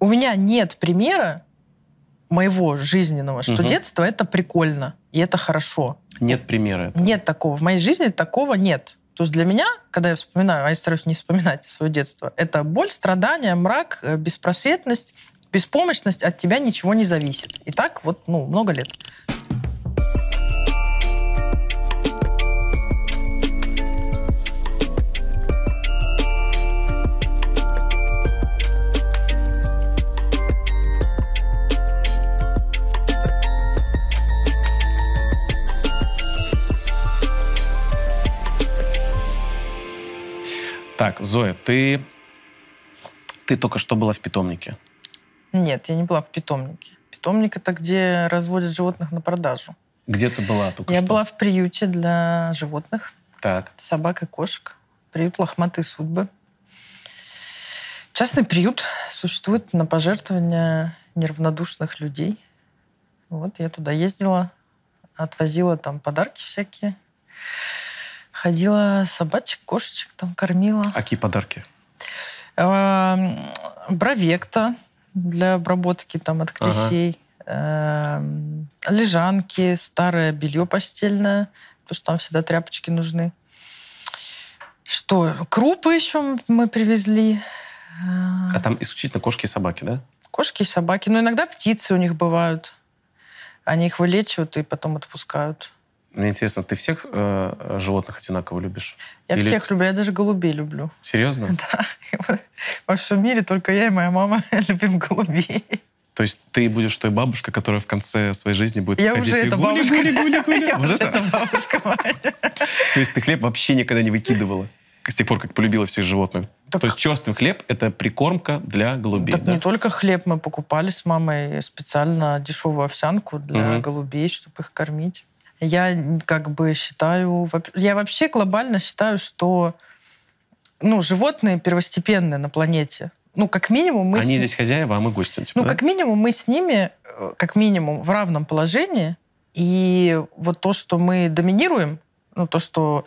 у меня нет примера моего жизненного, что Мгм. детство это прикольно и это хорошо. Нет примера. этого. Нет такого. В моей жизни такого нет. То есть для меня, когда я вспоминаю, а я стараюсь не вспоминать свое детство, это боль, страдания, мрак, э, беспросветность, беспомощность, от тебя ничего не зависит. И так вот, ну, много лет. Так, Зоя, ты... Ты только что была в питомнике. Нет, я не была в питомнике. Питомник это где разводят животных на продажу. Где ты была только я что? была в приюте для животных, Так. собак и кошек. Приют «Лохматые судьбы». Частный приют существует на пожертвования неравнодушных людей. Вот я туда ездила, отвозила там подарки всякие. Ходила собачек, кошечек там кормила. А какие подарки? Эм, Бровекта для обработки там от Ага. клещей. Эм, Лежанки, старое белье постельное, потому что там всегда тряпочки нужны. Что? Крупы еще мы привезли. Э, А там исключительно кошки и собаки, да? Кошки и собаки. Но иногда птицы у них бывают. Они их вылечивают и потом отпускают. Мне интересно, ты всех э, животных одинаково любишь? Я Или- всех люблю, я даже голубей люблю. Серьезно? Да. Во всем мире только я и моя мама любим голубей. То есть ты будешь той бабушкой, которая в конце своей жизни будет Я уже эта бабушка. гули, гули, гули. Я уже это? эта бабушка моя. То есть ты хлеб вообще никогда не выкидывала? С тех пор, как полюбила всех животных. Так- То есть черствый хлеб — это прикормка для голубей, Так да? не только хлеб мы покупали с мамой специально дешевую овсянку для Мгм. голубей, чтобы их кормить. Я как бы считаю, я вообще глобально считаю, что ну, животные первостепенные на планете. Ну, как минимум мы... с Они ни- здесь хозяева, а мы гости. типа, Ну, да? как минимум мы с ними, э, как минимум, в равном положении. И вот то, что мы доминируем, ну, то, что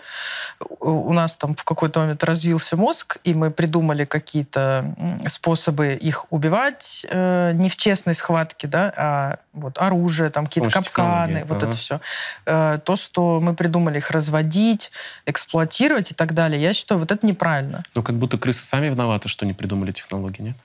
у у нас там в какой-то момент развился мозг, и мы придумали какие-то способы их убивать э, не в честной схватке, да, а вот оружие, там какие-то капканы, вот ага. это все. то, что мы придумали их разводить, эксплуатировать и так далее, я считаю, вот это неправильно. Ну, как будто крысы сами виноваты, что не придумали технологии, нет?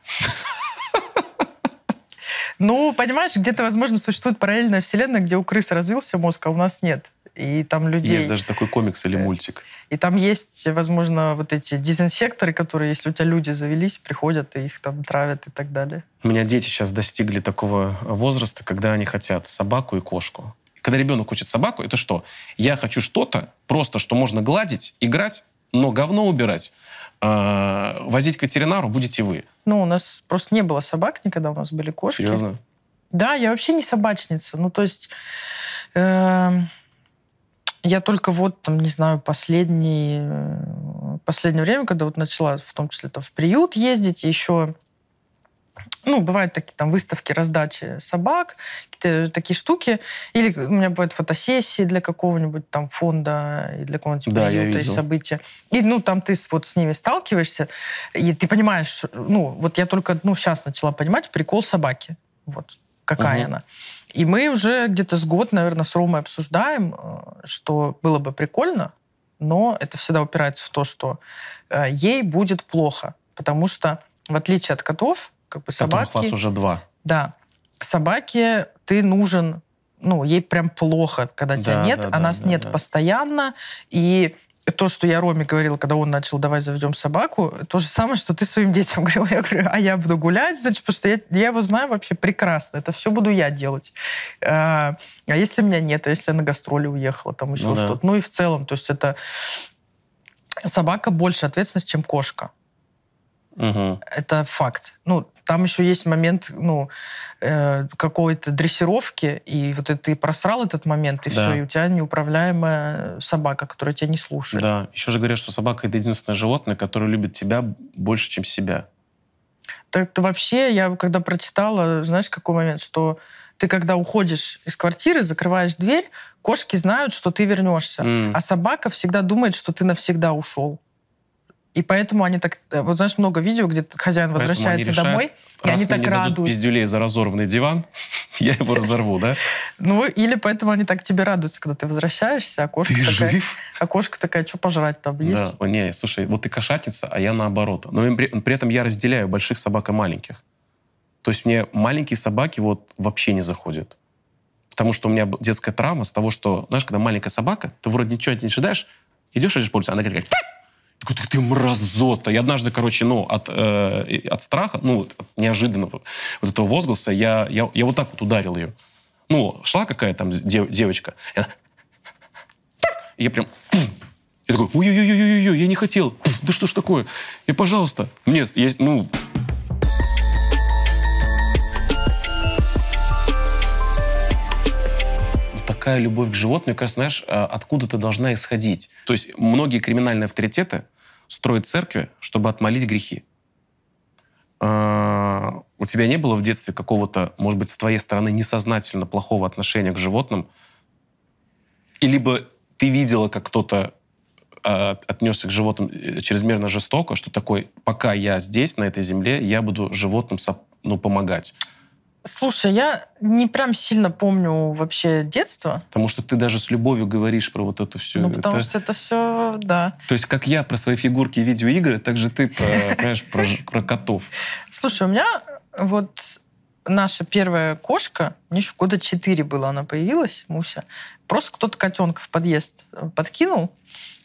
Ну, понимаешь, где-то, возможно, существует параллельная вселенная, где у крыс развился мозг, а у нас нет. И там людей... Есть даже такой комикс или Э, мультик. И там есть, возможно, вот эти дезинсекторы, которые, если у тебя люди завелись, приходят и их там травят и так далее. У меня дети сейчас достигли такого возраста, когда они хотят собаку и кошку. Когда ребенок хочет собаку, это что? Я хочу что-то, просто что можно гладить, играть, но говно убирать. А, возить к ветеринару будете вы. Ну, у нас просто не было собак никогда, у нас были кошки. Серьезно? Да, я вообще не собачница. Ну, то есть... эм, я только вот, там, не знаю, последний, последнее время, когда вот начала, в том числе там, в приют ездить, еще ну, бывают такие там выставки, раздачи собак, какие-то такие штуки. Или у меня бывают фотосессии для какого-нибудь там фонда и для какого-нибудь Да, я приюта и события. И, ну, там ты вот с ними сталкиваешься, и ты понимаешь, ну, вот я только, ну, сейчас начала понимать прикол собаки. Вот какая Мгм. она. И мы уже где-то с год, наверное, с Ромой обсуждаем, э, что было бы прикольно, но это всегда упирается в то, что э, ей будет плохо. Потому что, в отличие от котов, как бы Которых собаки... вас уже два. Да. Собаке ты нужен, ну, ей прям плохо, когда тебя Да, нет, да, а да, нас да, нет да. постоянно. И то, что я Роме говорила, когда он начал, давай заведем собаку, то же самое, что ты своим детям говорил. Я говорю, а я буду гулять, значит, потому что я, я его знаю вообще прекрасно. Это все буду я делать. А, а если меня нет, а если я на гастроли уехала, там еще Ну да. что-то. Ну и в целом, то есть это собака больше ответственность, чем кошка. Мгм. Это факт. Ну, там еще есть момент, ну, э, какой-то дрессировки, и вот ты просрал этот момент, и Да. все, и у тебя неуправляемая собака, которая тебя не слушает. Да. Еще же говорят, что собака — это единственное животное, которое любит тебя больше, чем себя. Так ты вообще, я когда прочитала, знаешь, какой момент, что ты, когда уходишь из квартиры, закрываешь дверь, кошки знают, что ты вернешься, М. а собака всегда думает, что ты навсегда ушел. И поэтому они так... э, Вот знаешь, много видео, где хозяин возвращается решают, домой, и они так радуются. пиздюлей за разорванный диван, я его разорву, да? Ну, или поэтому они так тебе радуются, когда ты возвращаешься, а кошка Ты такая... жив? А кошка такая, что пожрать там есть? Да, О, не, слушай, вот ты кошатница, а я наоборот. Но при, при этом я разделяю больших собак и маленьких. То есть мне маленькие собаки вот вообще не заходят. Потому что у меня детская травма с того, что, знаешь, когда маленькая собака, ты вроде ничего от нее не ожидаешь, идешь, идешь по улице, она говорит, «Тяк!» Такой, ты, ты мразота. И однажды, короче, ну, от, э, от страха, ну, от неожиданного вот этого возгласа, я, я, я вот так вот ударил ее. Ну, шла какая-то там дев- девочка, и она и я прям... Я такой, ой-ой-ой-ой-ой, я не хотел. Да что ж такое? И, пожалуйста, мне есть, ну... Такая любовь к животным, мне кажется, знаешь, а, откуда-то должна исходить. То есть многие криминальные авторитеты строят церкви, чтобы отмолить грехи. А, У тебя не было в детстве какого-то, может быть, с твоей стороны несознательно плохого отношения к животным? И либо ты видела, как кто-то а, отнесся к животным э, чрезмерно жестоко, что такой, пока я здесь, на этой земле, я буду животным ну, помогать. Слушай, я не прям сильно помню вообще детство, Потому что ты даже с любовью говоришь про вот эту всю... ну, потому это- что это все, да. То есть как я про свои фигурки и видеоигры, так же ты, про, понимаешь, про, про котов. Слушай, у меня вот наша первая кошка, мне еще года четыре было, она появилась, Муся. Просто кто-то котенка в подъезд э, подкинул,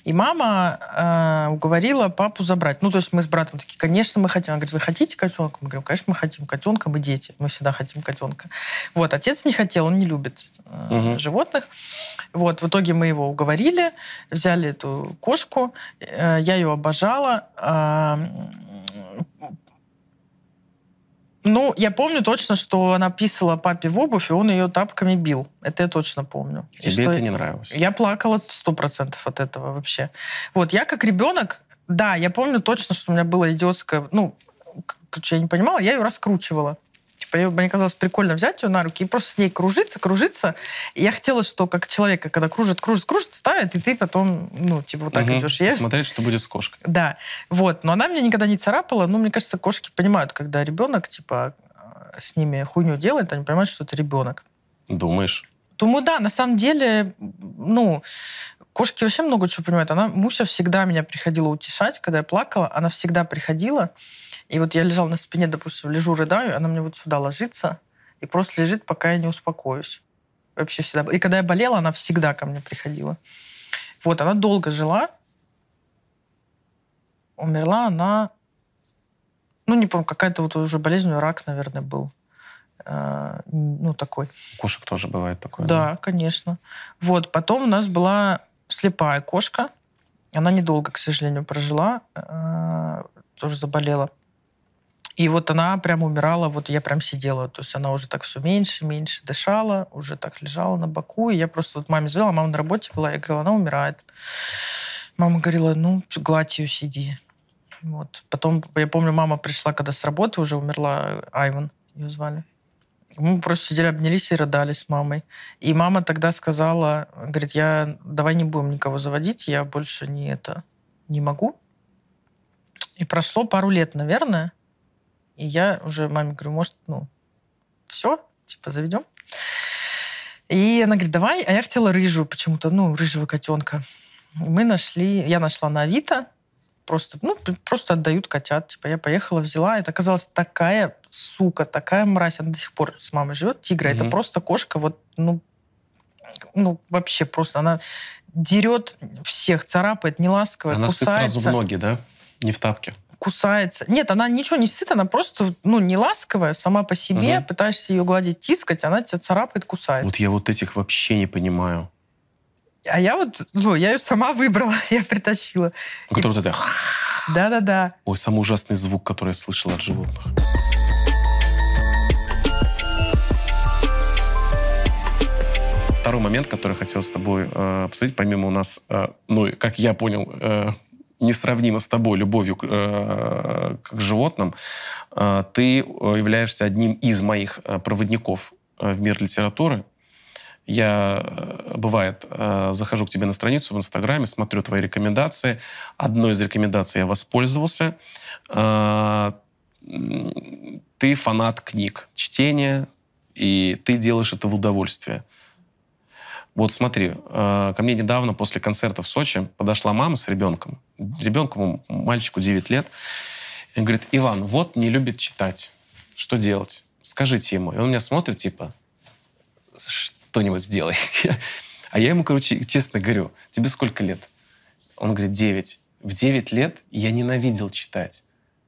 и мама э, уговорила папу забрать. Ну, то есть мы с братом такие, конечно, мы хотим. Она говорит, вы хотите котенка? Мы говорим, конечно, мы хотим котенка, мы дети, мы всегда хотим котенка. Вот, отец не хотел, он не любит э, Мгм. животных. Вот, в итоге мы его уговорили, взяли эту кошку, э, я ее обожала. М, ну, я помню точно, что она писала папе в обувь, и он ее тапками бил. Это я точно помню. И Тебе что это не нравилось. Я плакала сто процентов от этого вообще. Вот, я как ребенок, да, я помню точно, что у меня было идиотское, ну, короче, я не понимала, я ее раскручивала. Типа, мне казалось прикольно взять ее на руки и просто с ней кружиться, кружиться. И я хотела, что как человека, когда кружит, кружит, кружит, ставит, и ты потом, ну, типа, вот так Мгм. идешь. Я Смотреть, что будет с кошкой. да, вот. Но она меня никогда не царапала. Ну, мне кажется, кошки понимают, когда ребенок, типа, с ними хуйню делает, они понимают, что это ребенок. Думаешь? Думаю, да, на самом деле, ну, кошки вообще много чего понимают. Она, Муся всегда меня приходила утешать, когда я плакала, она всегда приходила. И вот я лежала на спине, допустим, лежу, рыдаю, она мне вот сюда ложится и просто лежит, пока я не успокоюсь. Вообще всегда. И когда я болела, она всегда ко мне приходила. Вот, она долго жила. Умерла она... Ну, не помню, какая-то вот уже болезнь, рак, наверное, был. Э, Ну, такой. Кошек тоже бывает такое. Да, конечно. Вот, потом у нас была слепая кошка. Она недолго, к сожалению, прожила. э, Тоже заболела. И вот она прям умирала, вот я прям сидела. То есть она уже так все меньше, меньше дышала, уже так лежала на боку. И я просто вот маме звала, мама на работе была, я говорила, она умирает. Мама говорила, ну, гладь ее, сиди. Вот. Потом, я помню, мама пришла, когда с работы уже умерла, Айван ее звали. Мы просто сидели, обнялись и рыдали с мамой. И мама тогда сказала, говорит, я давай не будем никого заводить, я больше не это не могу. И прошло пару лет, наверное, и я уже маме говорю, может, ну, все, типа, заведем. И она говорит, давай, а я хотела рыжую почему-то, ну, рыжего котенка. Мы нашли, я нашла на Авито, просто, ну, просто отдают котят. Типа, я поехала, взяла. Это оказалась такая сука, такая мразь. Она до сих пор с мамой живет. Тигра. Это Мгм. просто кошка, вот, ну, ну, вообще просто. Она дерет всех, царапает, не ласковая, Она кусается. сразу в ноги, да? Не в тапке. Кусается. Нет, она ничего не сыт, она просто, ну, не ласковая сама по себе. Мгм. Пытаешься ее гладить, тискать, она тебя царапает, кусает. Вот я вот этих вообще не понимаю. А я вот, ну, я ее сама выбрала, я притащила. Который вот это... Да-да-да. Ой, самый ужасный звук, который я слышал от животных. Второй момент, который хотел с тобой э, обсудить, помимо у нас, э, ну, как я понял, э, несравнимо с тобой любовью к, э, к животным, э, ты являешься одним из моих э, проводников в мир литературы. Я, бывает, захожу к тебе на страницу в Инстаграме, смотрю твои рекомендации. Одной из рекомендаций я воспользовался. Ты фанат книг, чтения, и ты делаешь это в удовольствие. Вот смотри, ко мне недавно после концерта в Сочи подошла мама с ребенком. Ребенку, мальчику 9 лет. И говорит, Иван, вот не любит читать. Что делать? Скажите ему. И он меня смотрит, типа, что-нибудь сделай. А я ему, короче, честно говорю, тебе сколько лет? Он говорит, 9. В 9 лет я ненавидел читать.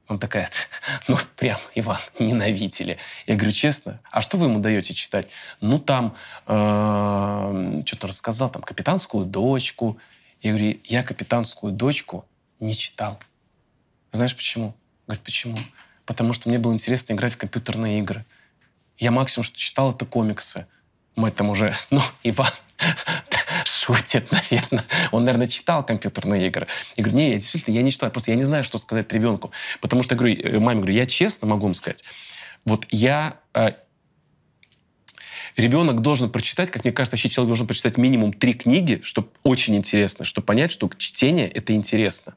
Он такая, ну, прям, Иван, ненавидели. Я говорю, честно, а что вы ему даете читать? Ну, там, э, что-то рассказал, там, «Капитанскую дочку». Я говорю, я «Капитанскую дочку» не читал. Знаешь почему? Говорит, почему? Потому что мне было интересно играть в компьютерные игры. Я максимум, что читал, это комиксы мы там уже, ну, Иван шутит, наверное. Он, наверное, читал компьютерные игры. Я говорю, не, я действительно, я не читал, просто я не знаю, что сказать ребенку. Потому что, я говорю, э, маме говорю, я честно могу вам сказать, вот я... Э, ребенок должен прочитать, как мне кажется, вообще человек должен прочитать минимум три книги, чтобы очень интересно, чтобы понять, что чтение — это интересно.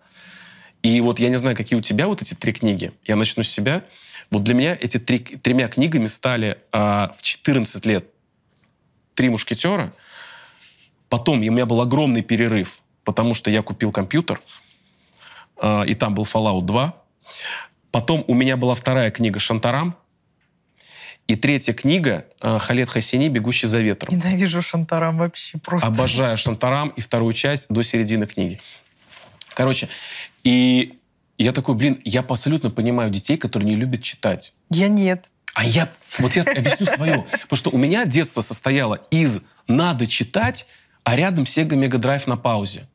И вот я не знаю, какие у тебя вот эти три книги. Я начну с себя. Вот для меня эти три, тремя книгами стали э, в 14 лет «Три мушкетера». Потом у меня был огромный перерыв, потому что я купил компьютер, э, и там был Fallout 2. Потом у меня была вторая книга «Шантарам», и третья книга э, Халет Хасини «Бегущий за ветром». Ненавижу Шантарам вообще просто. Обожаю Шантарам и вторую часть до середины книги. Короче, и я такой, блин, я абсолютно понимаю детей, которые не любят читать. Я нет. А я, вот я объясню свое. Потому что у меня детство состояло из «надо читать», а рядом Sega Mega Drive на паузе.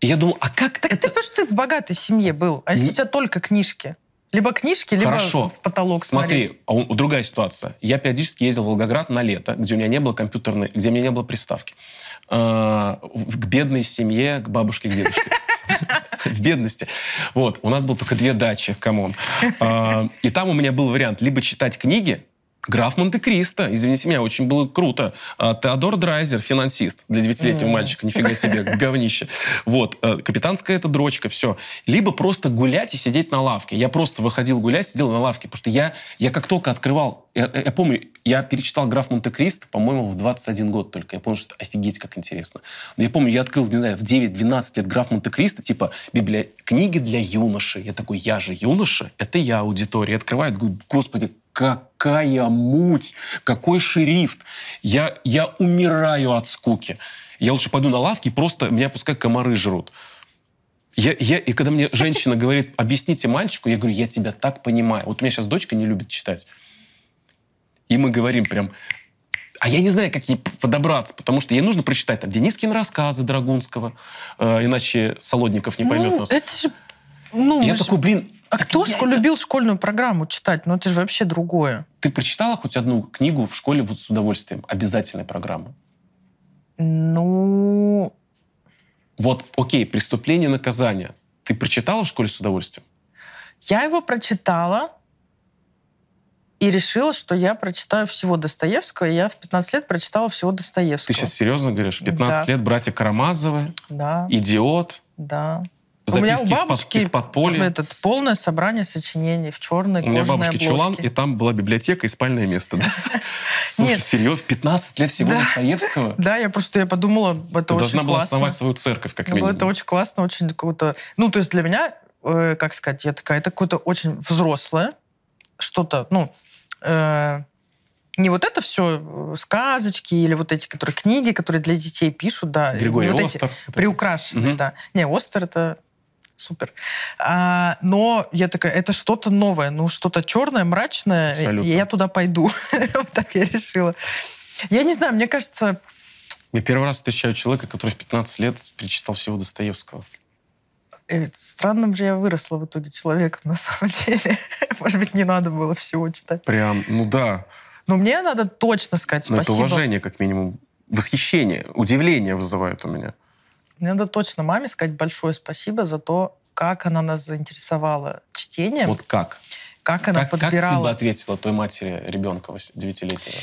И я думал, а как так это... ты просто ты в богатой семье был, а если у тебя только книжки? Либо книжки, либо Хорошо. в потолок Смотри, смотреть. а у- другая ситуация. Я периодически ездил в Волгоград на лето, где у меня не было компьютерной, где у меня не было приставки. В- К бедной семье, к бабушке, к дедушке. В бедности. Вот. У нас было только две дачи, come on. А, И там у меня был вариант либо читать книги, Граф Монте-Кристо, извините меня, очень было круто. А, Теодор Драйзер, финансист для девятилетнего мальчика, нифига себе, говнище. Вот, э, капитанская это дрочка, все. Либо просто гулять и сидеть на лавке. Я просто выходил гулять, сидел на лавке, потому что я, я как только открывал, я, я помню, я перечитал «Граф Монте-Кристо», по-моему, в 21 год только. Я понял, что офигеть как интересно. Но я помню, я открыл, не знаю, в 9-12 лет «Граф Монте-Кристо», типа библия... книги для юноши. Я такой, я же юноша, это я аудитория. Я открываю, говорю, господи, какая муть, какой шрифт. Я, я умираю от скуки. Я лучше пойду на лавки, и просто меня пускай комары жрут. Я, я, и когда мне женщина говорит, объясните мальчику, я говорю, я тебя так понимаю. Вот у меня сейчас дочка не любит читать. И мы говорим прям... А я не знаю, как ей подобраться, потому что ей нужно прочитать там Денискин рассказы Драгунского, э, иначе Солодников не поймет ну, нас. это же... Ну, я мы же- такой, блин, А так кто я- шко- любил школьную программу читать? Ну, это же вообще другое. Ты прочитала хоть одну книгу в школе вот с удовольствием? Обязательная программа. Ну, Вот, окей, «Преступление наказание». Ты прочитала в школе с удовольствием? я его прочитала и решила, что я прочитаю всего Достоевского. И я в 15 лет прочитала всего Ты Достоевского. сейчас серьезно говоришь? 15 Да. лет, братья Карамазовы, Да, «Идиот», да. У меня у бабушки из-под поля. этот, полное собрание сочинений в черной У меня кожаной бабушки чулан, обложке. и там была библиотека и спальное место. Слушай, серьезно, в 15 лет всего. Достоевского? Да, я просто я подумала, это очень должна была классно. основать свою церковь, как Ну, минимум. Это очень классно, очень какое-то... Ну, то есть для меня, э, как сказать, я такая, это какое-то очень взрослое, что-то, ну, э, не вот это все сказочки или вот эти, которые книги, которые для детей пишут, да. Григорий вот эти Остер. приукрашенные, Мгм. да. Не, Остер это супер. А, но я такая, это что-то новое, ну, что-то черное, мрачное, Абсолютно. и я туда пойду. Так я решила. Я не знаю, мне кажется, Я первый раз встречаю человека, который в 15 лет перечитал всего Достоевского. Э, Странным же я выросла в итоге человеком, на самом деле. Может быть, не надо было всего читать. Прям, ну да. Но мне надо точно сказать Но это спасибо. уважение, как минимум. Восхищение, удивление вызывает у меня. Мне надо точно маме сказать большое спасибо за то, как она нас заинтересовала чтением, Вот как? как она как, как ты бы подбирала. ответила той матери ребенка 9-летнего?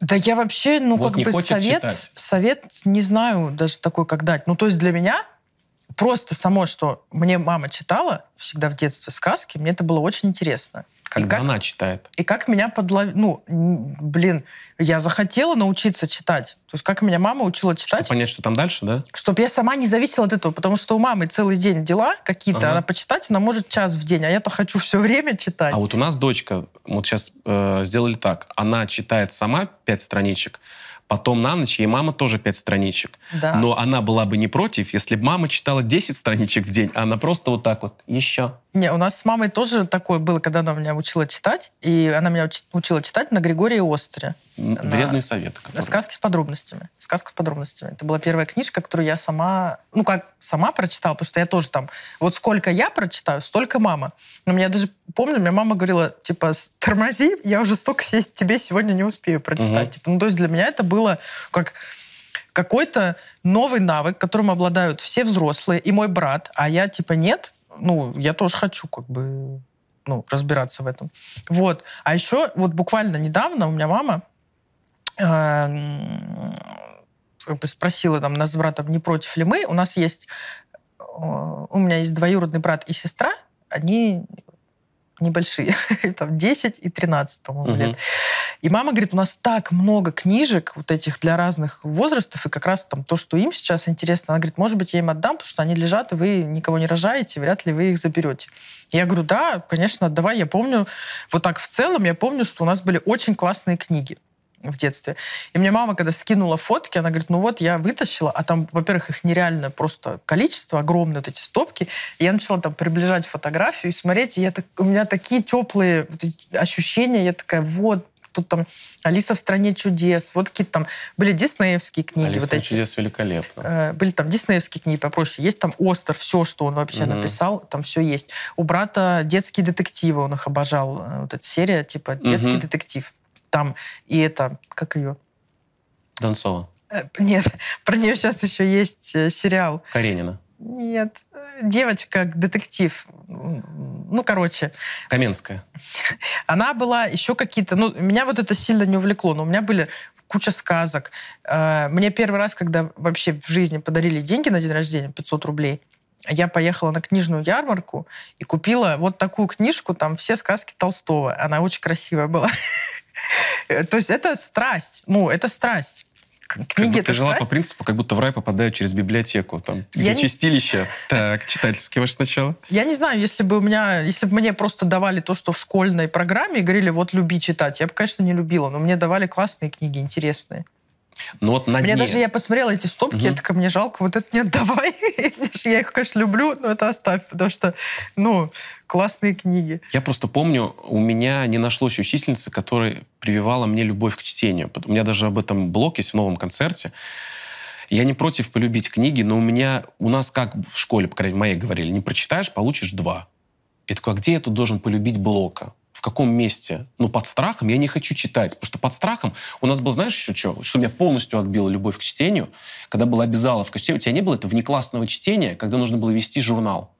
Да я вообще, ну, Вот как бы совет, читать. совет не знаю даже такой, как дать. Ну, то есть для меня просто само, что мне мама читала всегда в детстве сказки, мне это было очень интересно. Когда как- она читает. И как меня подловили... Ну, блин, я захотела научиться читать. То есть как меня мама учила Чтобы читать, понять, что там дальше, да? чтобы я сама не зависела от этого, потому что у мамы целый день дела какие-то, Ага. она почитать, она может час в день, а я-то хочу все время читать. А вот у нас дочка, вот сейчас э, сделали так, она читает сама пять страничек, потом на ночь ей мама тоже пять страничек. да. Но она была бы не против, если бы мама читала 10 страничек в день, а она просто вот так вот, еще. Не, у нас с мамой тоже такое было, когда она меня учила читать, и она меня уч- учила читать на Григории Остре. Вредные советы. которые- Сказки с подробностями. Сказка с подробностями. Это была первая книжка, которую я сама, ну как, сама прочитала, потому что я тоже там, вот сколько я прочитаю, столько мама. Но меня даже, помню, мне мама говорила, типа, «С- тормози, я уже столько тебе сегодня не успею прочитать. Мгм. Типа, ну то есть для меня это было как какой-то новый навык, которым обладают все взрослые, и мой брат, а я типа нет, ну, я тоже хочу как бы ну, разбираться в этом. Вот. А еще вот буквально недавно у меня мама эм, как бы спросила там нас с братом, не против ли мы. У нас есть... э, У меня есть двоюродный брат и сестра. Они небольшие. там 10 и 13, по-моему, Мгм. лет. И мама говорит, у нас так много книжек вот этих для разных возрастов, и как раз там то, что им сейчас интересно, она говорит, может быть, я им отдам, потому что они лежат, и вы никого не рожаете, вряд ли вы их заберете. Я говорю, да, конечно, отдавай. Я помню, вот так в целом, я помню, что у нас были очень классные книги в детстве. И мне мама, когда скинула фотки, она говорит, ну вот, я вытащила, а там, во-первых, их нереальное просто количество, огромные вот эти стопки. И я начала там приближать фотографию и смотреть, и я так, у меня такие теплые ощущения, я такая, вот, тут там «Алиса в стране чудес», вот какие-то там были диснеевские книги, Алиса вот эти. чудес великолепно. Э, Были там диснеевские книги попроще. Есть там Остер, все, что он вообще Мгм. написал, там все есть. У брата детские детективы, он их обожал. Э, Вот эта серия, типа, детский Мгм. детектив. Там и это, как ее? Донцова. Э, Нет, про нее сейчас еще есть э, сериал. Каренина. Нет, девочка, детектив. Ну, короче, Каменская. она была еще какие-то... Ну, меня вот это сильно не увлекло, но у меня были куча сказок. Э, Мне первый раз, когда вообще в жизни подарили деньги на день рождения, 500 рублей, я поехала на книжную ярмарку и купила вот такую книжку, там все сказки Толстого. Она очень красивая была. Э, То есть это страсть. Ну, это страсть. Книги это жила по страсть? принципу, как будто в рай попадают через библиотеку. Там, Я где не- чистилище. Так, читательский ваш сначала. Я не знаю, если бы у меня, если бы мне просто давали то, что в школьной программе, и говорили, вот люби читать, я бы, конечно, не любила, но мне давали классные книги, интересные. Ну вот на Мне дне. даже, я посмотрела эти стопки, Мгм. я такая, мне жалко, вот это не отдавай. Я их, конечно, люблю, но это оставь, потому что, ну, классные книги. Я просто помню, у меня не нашлось учительницы, которая прививала мне любовь к чтению. У меня даже об этом блог есть в новом концерте. Я не против полюбить книги, но у меня, у нас как в школе, по крайней мере, моей говорили, не прочитаешь, получишь два. И такой, а где я тут должен полюбить Блока? Каком месте? Ну, под страхом я не хочу читать, потому что под страхом у нас был, знаешь, еще что? Что меня полностью отбила любовь к чтению, когда была обязаловка к чтению. У тебя не было этого внеклассного чтения, когда нужно было вести журнал.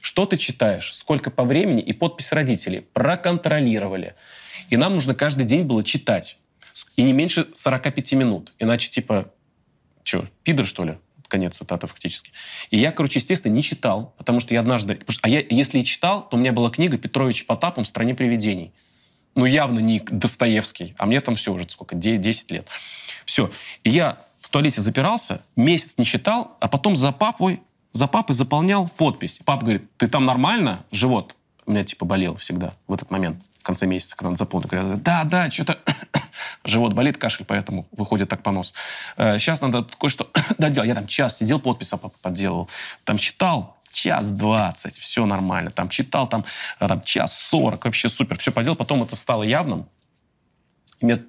Что ты читаешь, сколько по времени и подпись родителей. Проконтролировали. И нам нужно каждый день было читать. И не меньше 45 минут. Иначе типа, что, пидор, что ли? Конец цитаты фактически. И я, короче, естественно, не читал, потому что я однажды... А я, если и читал, то у меня была книга Петрович Потапом «В стране привидений». Ну, явно не Достоевский. А мне там все уже сколько, де- 10 лет. Все. И я в туалете запирался, месяц не читал, а потом за папой, за папой заполнял подпись. Папа говорит, ты там нормально? Живот у меня типа болел всегда в этот момент, конце месяца, когда он заполнил. Говорят, да, да, что-то живот болит, кашель, поэтому выходит так понос. Сейчас надо кое-что доделать. Я там час сидел, подпись подделывал. Там читал, час двадцать, все нормально. Там читал, там, а, там час сорок, вообще супер. Все поделал, потом это стало явным. И мне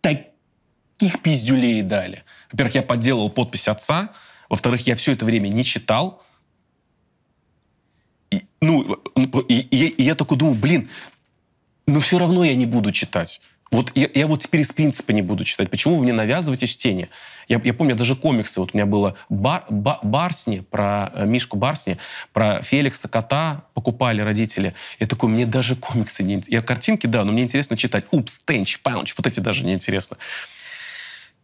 таких пиздюлей дали. Во-первых, я подделал подпись отца. Во-вторых, я все это время не читал. И, ну, и, и- и я такой думаю, блин, но все равно я не буду читать. Вот я, я вот теперь из принципа не буду читать. Почему вы мне навязываете чтение? Я, я помню даже комиксы. Вот у меня было бар, ба, Барсни, про э, Мишку Барсни, про Феликса Кота покупали родители. Я такой, мне даже комиксы не... Я картинки, да, но мне интересно читать. Упс, Тенч, Паунч, вот эти даже не интересно.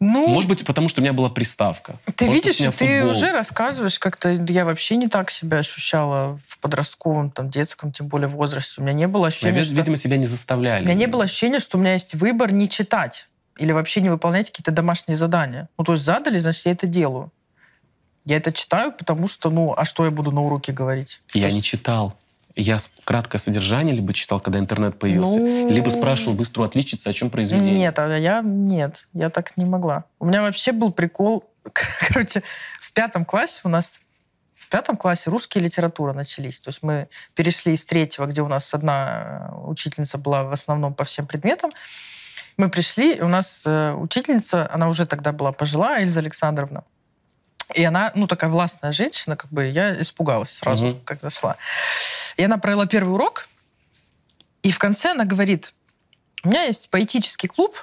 Ну, Может быть, потому что у меня была приставка. Ты Может, видишь, ты уже рассказываешь, как-то я вообще не так себя ощущала в подростковом, там, детском, тем более возрасте. У меня не было ощущения, что... Видимо, себя не заставляли. У меня не было ощущения, что у меня есть выбор не читать или вообще не выполнять какие-то домашние задания. Ну, то есть задали, значит, я это делаю. Я это читаю, потому что, ну, а что я буду на уроке говорить? Я есть... не читал. Я краткое содержание либо читал, когда интернет появился, ну... либо спрашивал быстро отличиться, о чем произведение. Нет, а я нет, я так не могла. У меня вообще был прикол, короче, в пятом классе у нас в пятом классе русские литература начались. То есть мы перешли из третьего, где у нас одна э, учительница была в основном по всем предметам. Мы пришли, у нас э, учительница, она уже тогда была пожилая, Эльза Александровна. И она, ну, такая властная женщина, как бы я испугалась сразу, угу. как зашла. И она провела первый урок, и в конце она говорит, у меня есть поэтический клуб,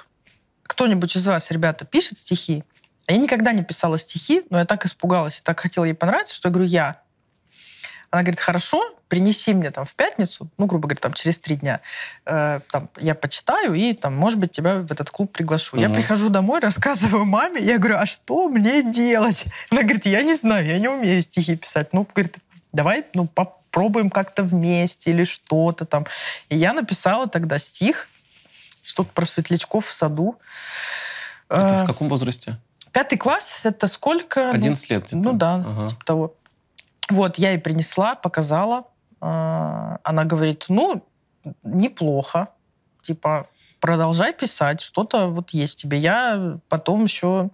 кто-нибудь из вас, ребята, пишет стихи? А я никогда не писала стихи, но я так испугалась и так хотела ей понравиться, что я говорю, я. Она говорит, хорошо, принеси мне там в пятницу, ну, грубо говоря, там через три дня, э, там, я почитаю и, там, может быть, тебя в этот клуб приглашу. Угу. Я прихожу домой, рассказываю маме, я говорю, а что мне делать? Она говорит, я не знаю, я не умею стихи писать. Ну, говорит, давай, ну, попробуем как-то вместе или что-то там. И я написала тогда стих, что-то про светлячков в саду. Это в э, каком возрасте? Пятый класс, это сколько? 11 лет. Ну да, ага. типа того. Вот, я ей принесла, показала. А, она говорит, ну, неплохо. Типа, продолжай писать, что-то вот есть тебе. Я потом еще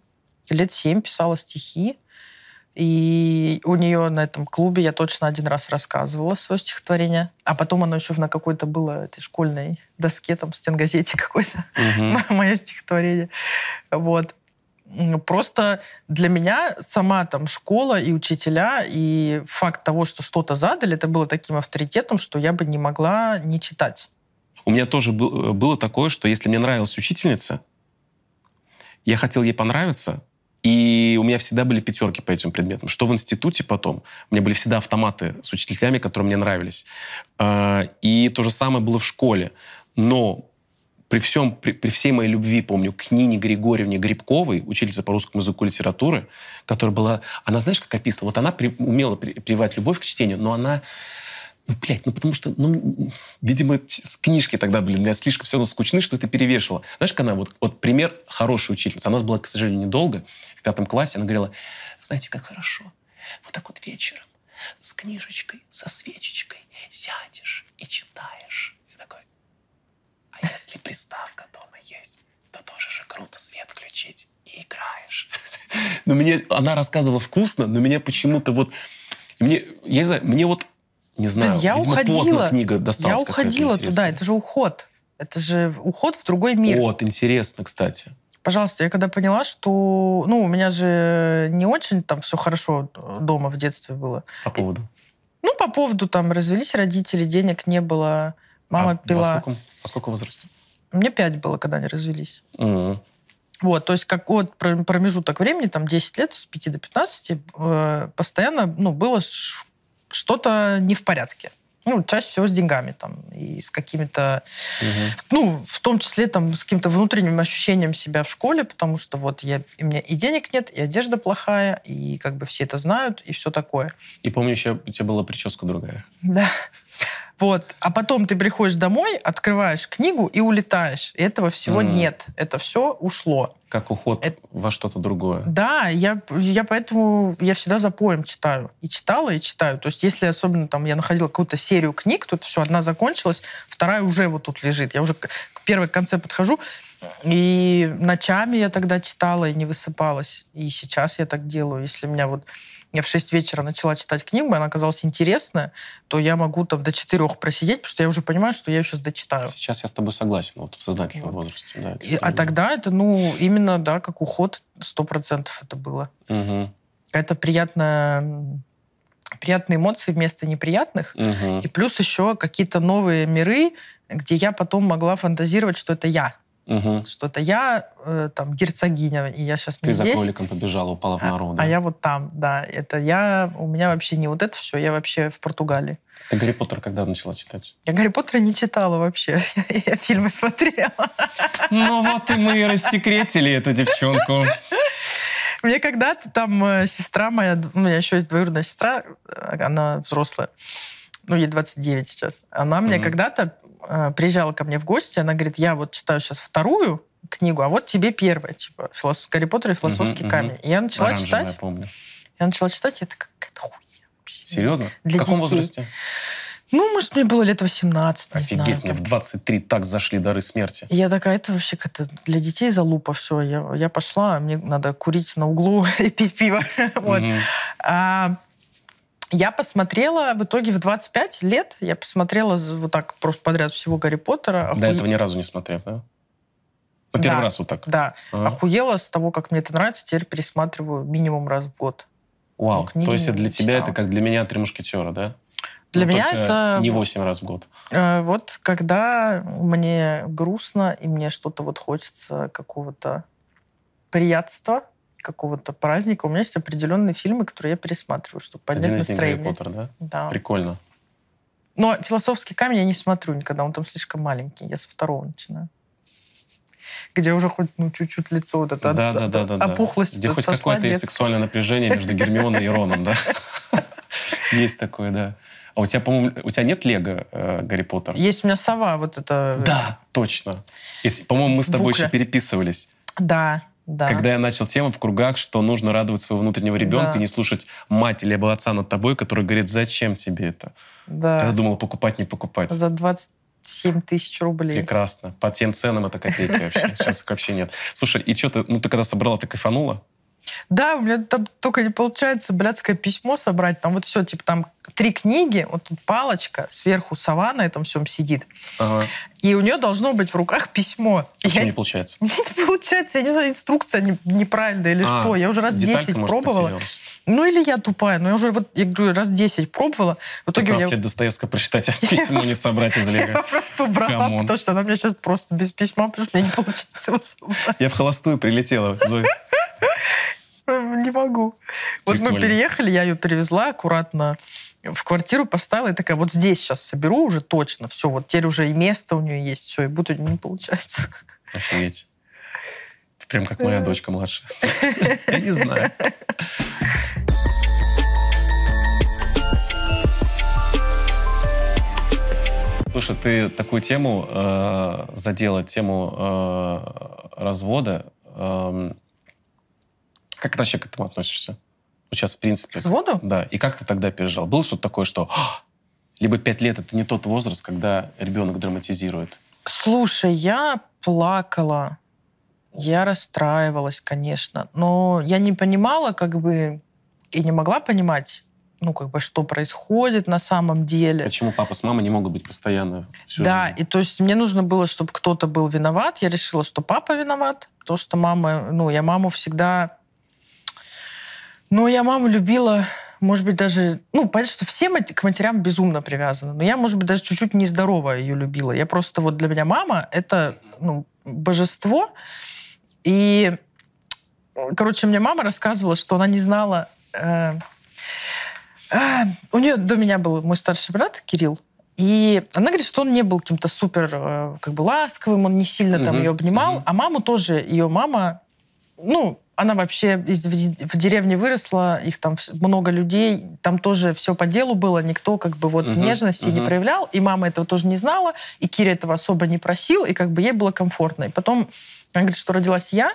лет семь писала стихи. И у нее на этом клубе я точно один раз рассказывала свое стихотворение. А потом оно еще на какой-то было этой школьной доске, там, стенгазете какой-то, угу. мое стихотворение. Вот. Просто для меня сама там школа и учителя, и факт того, что что-то задали, это было таким авторитетом, что я бы не могла не читать. У меня тоже был, было такое, что если мне нравилась учительница, я хотел ей понравиться, и у меня всегда были пятерки по этим предметам. Что в институте потом. У меня были всегда автоматы с учителями, которые мне нравились. А, и то же самое было в школе. Но при, всем, при, при всей моей любви, помню, к Нине Григорьевне Грибковой, учительница по русскому языку и литературы, которая была... Она, знаешь, как описывала? Вот она при, умела при, прививать любовь к чтению, но она... Ну, блядь, ну потому что, ну, видимо, с книжки тогда для меня слишком все равно скучны, что это перевешивало. Знаешь, как она, вот, вот пример хорошей учительницы. Она была, к сожалению, недолго, в пятом классе. Она говорила, знаете, как хорошо, вот так вот вечером с книжечкой, со свечечкой сядешь и читаешь а если приставка дома есть, то тоже же круто свет включить и играешь. Но мне она рассказывала вкусно, но меня почему-то вот мне я не знаю, мне вот не знаю, я видимо, уходила, поздно книга досталась. Я уходила туда, это же уход. Это же уход в другой мир. Вот, интересно, кстати. Пожалуйста, я когда поняла, что, ну, у меня же не очень там все хорошо дома в детстве было. По поводу? Ну, по поводу там развелись родители, денег не было, мама а, пила. Во а сколько возрасте? Мне пять было, когда они развелись. Угу. Вот, то есть как вот промежуток времени, там 10 лет, с 5 до 15, э, постоянно ну, было что-то не в порядке. Ну, чаще всего с деньгами там и с какими-то, угу. ну, в том числе там с каким-то внутренним ощущением себя в школе, потому что вот я, у меня и денег нет, и одежда плохая, и как бы все это знают, и все такое. И помню, еще у тебя была прическа другая. Да. Вот. А потом ты приходишь домой, открываешь книгу и улетаешь. И этого всего mm. нет. Это все ушло. Как уход это... во что-то другое. Да, я, я поэтому я всегда за поем читаю. И читала, и читаю. То есть если особенно там я находила какую-то серию книг, это все, одна закончилась, вторая уже вот тут лежит. Я уже к первой к конце подхожу, и ночами я тогда читала и не высыпалась. И сейчас я так делаю. Если у меня вот я в 6 вечера начала читать книгу, она оказалась интересная, то я могу там до 4 просидеть, потому что я уже понимаю, что я ее сейчас дочитаю. Сейчас я с тобой согласен, вот в сознательном вот. возрасте. Да, И, а тогда это, ну, именно, да, как уход, 100% это было. Угу. Это приятная приятные эмоции вместо неприятных. Угу. И плюс еще какие-то новые миры, где я потом могла фантазировать, что это я. Мгм. что это я э, там герцогиня, и я сейчас не Ты за здесь. кроликом побежала, упала в А, нору. а да? я вот там, да. Это я, у меня вообще не вот это все, я вообще в Португалии. Ты Гарри Поттер когда начала читать? Я Гарри Поттера не читала вообще. Я фильмы смотрела. Ну вот и мы и рассекретили эту девчонку. Мне когда-то там э, сестра моя, ну, у меня еще есть двоюродная сестра, э, она взрослая, ну, ей 29 сейчас. Она мне Мгм. когда-то э, приезжала ко мне в гости, она говорит, я вот читаю сейчас вторую книгу, а вот тебе первая, типа, филос... Гарри Поттер и философский Мгм, камень. И я начала Оранжевая, читать, помню. я начала читать, я такая, какая-то хуйня вообще. Серьезно? Для в каком детей. возрасте? Ну, может, мне было лет 18, не знаю. Офигеть, мне в 23 так зашли дары смерти. И Я такая, это вообще как-то для детей залупа, все. Я, я пошла, мне надо курить на углу и пить пиво. Вот. Мгм. А, я посмотрела в итоге в 25 лет, я посмотрела вот так просто подряд всего Гарри Поттера. До охуе- этого ни разу не смотрев, да? Ну, первый Да. раз вот так. Да, Ага. охуела с того, как мне это нравится, теперь пересматриваю минимум раз в год. Вау. Ну, То есть для тебя читала. это как для меня «Три мушкетера», да? Для Но меня только это Не 8 раз в год. э, вот когда мне грустно и мне что-то вот хочется какого-то приятства, какого-то праздника, у меня есть определенные фильмы, которые я пересматриваю, чтобы поднять Один них Гарри настроение. Поттер, да? Да. Прикольно. Но философский камень я не смотрю никогда, он там слишком маленький. Я со второго начинаю. Где уже хоть ну, чуть-чуть лицо вот это Да, от- да, от- да, да, да. опухлость Где хоть какое-то есть сексуальное напряжение между Гермионой и Роном, да? Есть такое, да. А у тебя, по-моему, у тебя нет Лего э, Гарри Поттер? Есть у меня сова, вот это... Да, точно. И, По-моему, мы с тобой Букля. еще переписывались. Да, да. Когда я начал тему в кругах, что нужно радовать своего внутреннего ребенка, Да. не слушать мать или отца над тобой, который говорит, зачем тебе это? да. Я думал, покупать, не покупать. За 27 тысяч рублей. Прекрасно. По тем ценам это копейки вообще. Сейчас их вообще нет. Слушай, и что ты, ну ты когда собрала, ты кайфанула? Да, у меня там только не получается блядское письмо собрать. Там вот все, типа там три книги, вот тут палочка, сверху сова на этом всем сидит. Ага. И у нее должно быть в руках письмо. Почему я не получается? Не получается, я не знаю, инструкция не- неправильная или А, что. Я уже раз деталька, 10 может, пробовала. потерялась. Ну или я тупая, но я уже вот, я говорю, раз 10 пробовала. В итоге у меня... Достоевского прочитать, а письмо не собрать из Я Лего. просто убрала, потому что она меня сейчас просто без письма, потому что мне не получается его собрать. Я в холостую прилетела. Зоя. Не могу. Вот мы переехали, я ее перевезла аккуратно в квартиру, поставила и такая, вот здесь сейчас соберу уже точно, все, вот теперь уже и место у нее есть, все, и будет не получается. Офигеть. Ты прям как моя дочка младшая. Я не знаю. Слушай, ты такую тему э, задела, тему э, развода. Эм, как ты вообще к этому относишься? Вот сейчас, в принципе. К разводу? Да. И как ты тогда пережил? Было что-то такое, что «А, либо пять лет это не тот возраст, когда ребенок драматизирует? Слушай, я плакала, я расстраивалась, конечно, но я не понимала, как бы, и не могла понимать, ну, как бы, что происходит на самом деле. Почему папа с мамой не могут быть постоянно Да, жизнь? и то есть мне нужно было, чтобы кто-то был виноват. Я решила, что папа виноват, потому что мама, ну, я маму всегда... Ну, я маму любила, может быть, даже... Ну, понятно, что все мать- к матерям безумно привязаны, но я, может быть, даже чуть-чуть нездорово ее любила. Я просто... Вот для меня мама — это, ну, божество. И, короче, мне мама рассказывала, что она не знала... э, а, у нее до меня был мой старший брат Кирилл, и она говорит, что он не был каким-то супер э, как бы ласковым, он не сильно там Мгм, ее обнимал, мгм. а маму тоже, ее мама, ну, она вообще из- в, деревне выросла, их там много людей, там тоже все по делу было, никто как бы вот Мгм, нежности не мгм. проявлял, и мама этого тоже не знала, и Киря этого особо не просил, и как бы ей было комфортно. И потом она говорит, что родилась я,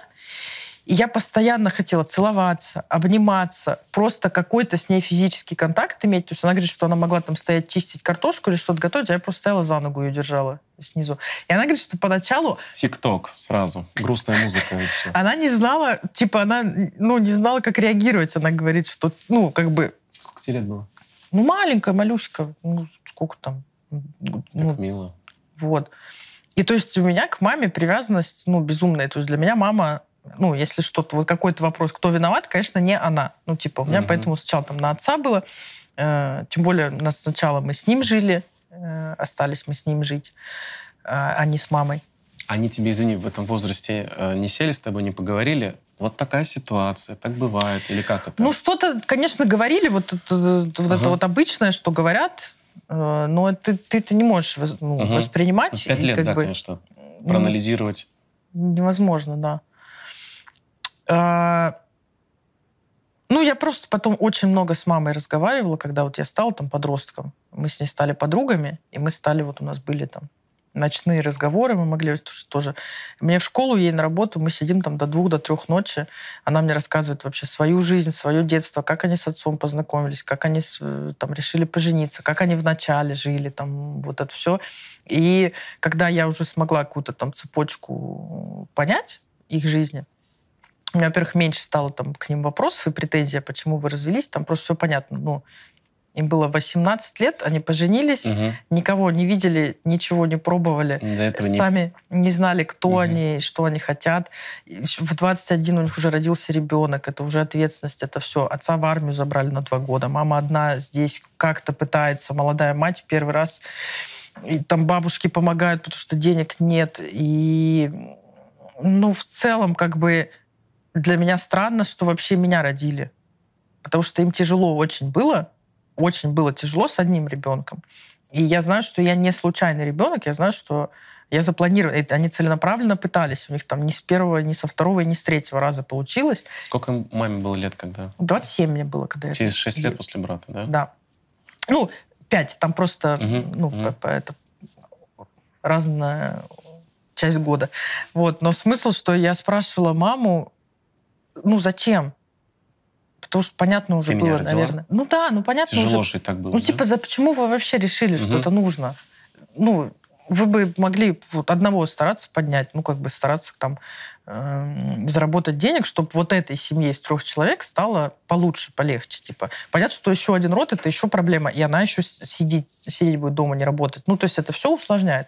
и я постоянно хотела целоваться, обниматься, просто какой-то с ней физический контакт иметь. То есть она говорит, что она могла там стоять чистить картошку или что-то готовить, а я просто стояла за ногу ее держала снизу. И она говорит, что поначалу Тик-ток сразу. Грустная музыка и все. она не знала, типа она, ну, не знала, как реагировать. Она говорит, что, ну, как бы, Сколько тебе лет было? ну, маленькая, малюська, ну, сколько там, ну, Так мило. Вот. И то есть у меня к маме привязанность, ну, безумная. То есть для меня мама, ну, если что-то, вот какой-то вопрос, кто виноват, конечно, не она. Ну, типа, у меня Мгм. поэтому сначала там на отца было. Э, тем более, у нас сначала мы с ним жили, э, остались мы с ним жить, э, а не с мамой. Они тебе, извини, в этом возрасте э, не сели с тобой, не поговорили? Вот такая ситуация, так бывает, или как это? Ну, что-то, конечно, говорили, вот, вот ага. это вот обычное, что говорят, э, но ты, ты это не можешь ну, угу. воспринимать. Пять лет, да, бы, конечно, проанализировать. Невозможно, да. А, ну, я просто потом очень много с мамой разговаривала, когда вот я стала там подростком. Мы с ней стали подругами, и мы стали, вот у нас были там ночные разговоры, мы могли тоже. Мне в школу, ей на работу, мы сидим там до двух, до трех ночи. Она мне рассказывает вообще свою жизнь, свое детство, как они с отцом познакомились, как они э, там решили пожениться, как они вначале жили, там вот это все. И когда я уже смогла какую-то там цепочку понять их жизни, у меня, во-первых, меньше стало там к ним вопросов и претензий, а почему вы развелись, там просто все понятно. Ну, им было 18 лет, они поженились, угу. никого не видели, ничего не пробовали, сами не... не знали, кто угу. они, что они хотят. В 21 у них уже родился ребенок, это уже ответственность, это все. Отца в армию забрали на два года, мама одна здесь как-то пытается, молодая мать первый раз. И там бабушки помогают, потому что денег нет. И, ну, в целом, как бы для меня странно, что вообще меня родили. Потому что им тяжело очень было, очень было тяжело с одним ребенком. И я знаю, что я не случайный ребенок, я знаю, что я запланировала, они целенаправленно пытались, у них там ни с первого, ни со второго, ни с третьего раза получилось. Сколько маме было лет, когда? 27 мне было, когда Через я... 6 лет после брата, да? Да. Ну, 5, там просто, угу, ну, угу. это разная часть года. Вот, но смысл, что я спрашивала маму, ну, зачем? Потому что понятно уже Ты было, наверное. Ну да, ну понятно Тяжело уже. жить так было. Ну типа, за почему вы вообще решили, угу. что это нужно? Ну, вы бы могли вот одного стараться поднять, ну, как бы стараться там э, заработать денег, чтобы вот этой семье из трех человек стало получше, полегче. Типа, понятно, что еще один род это еще проблема, и она еще сидеть, сидеть будет дома, не работать. Ну, то есть это все усложняет.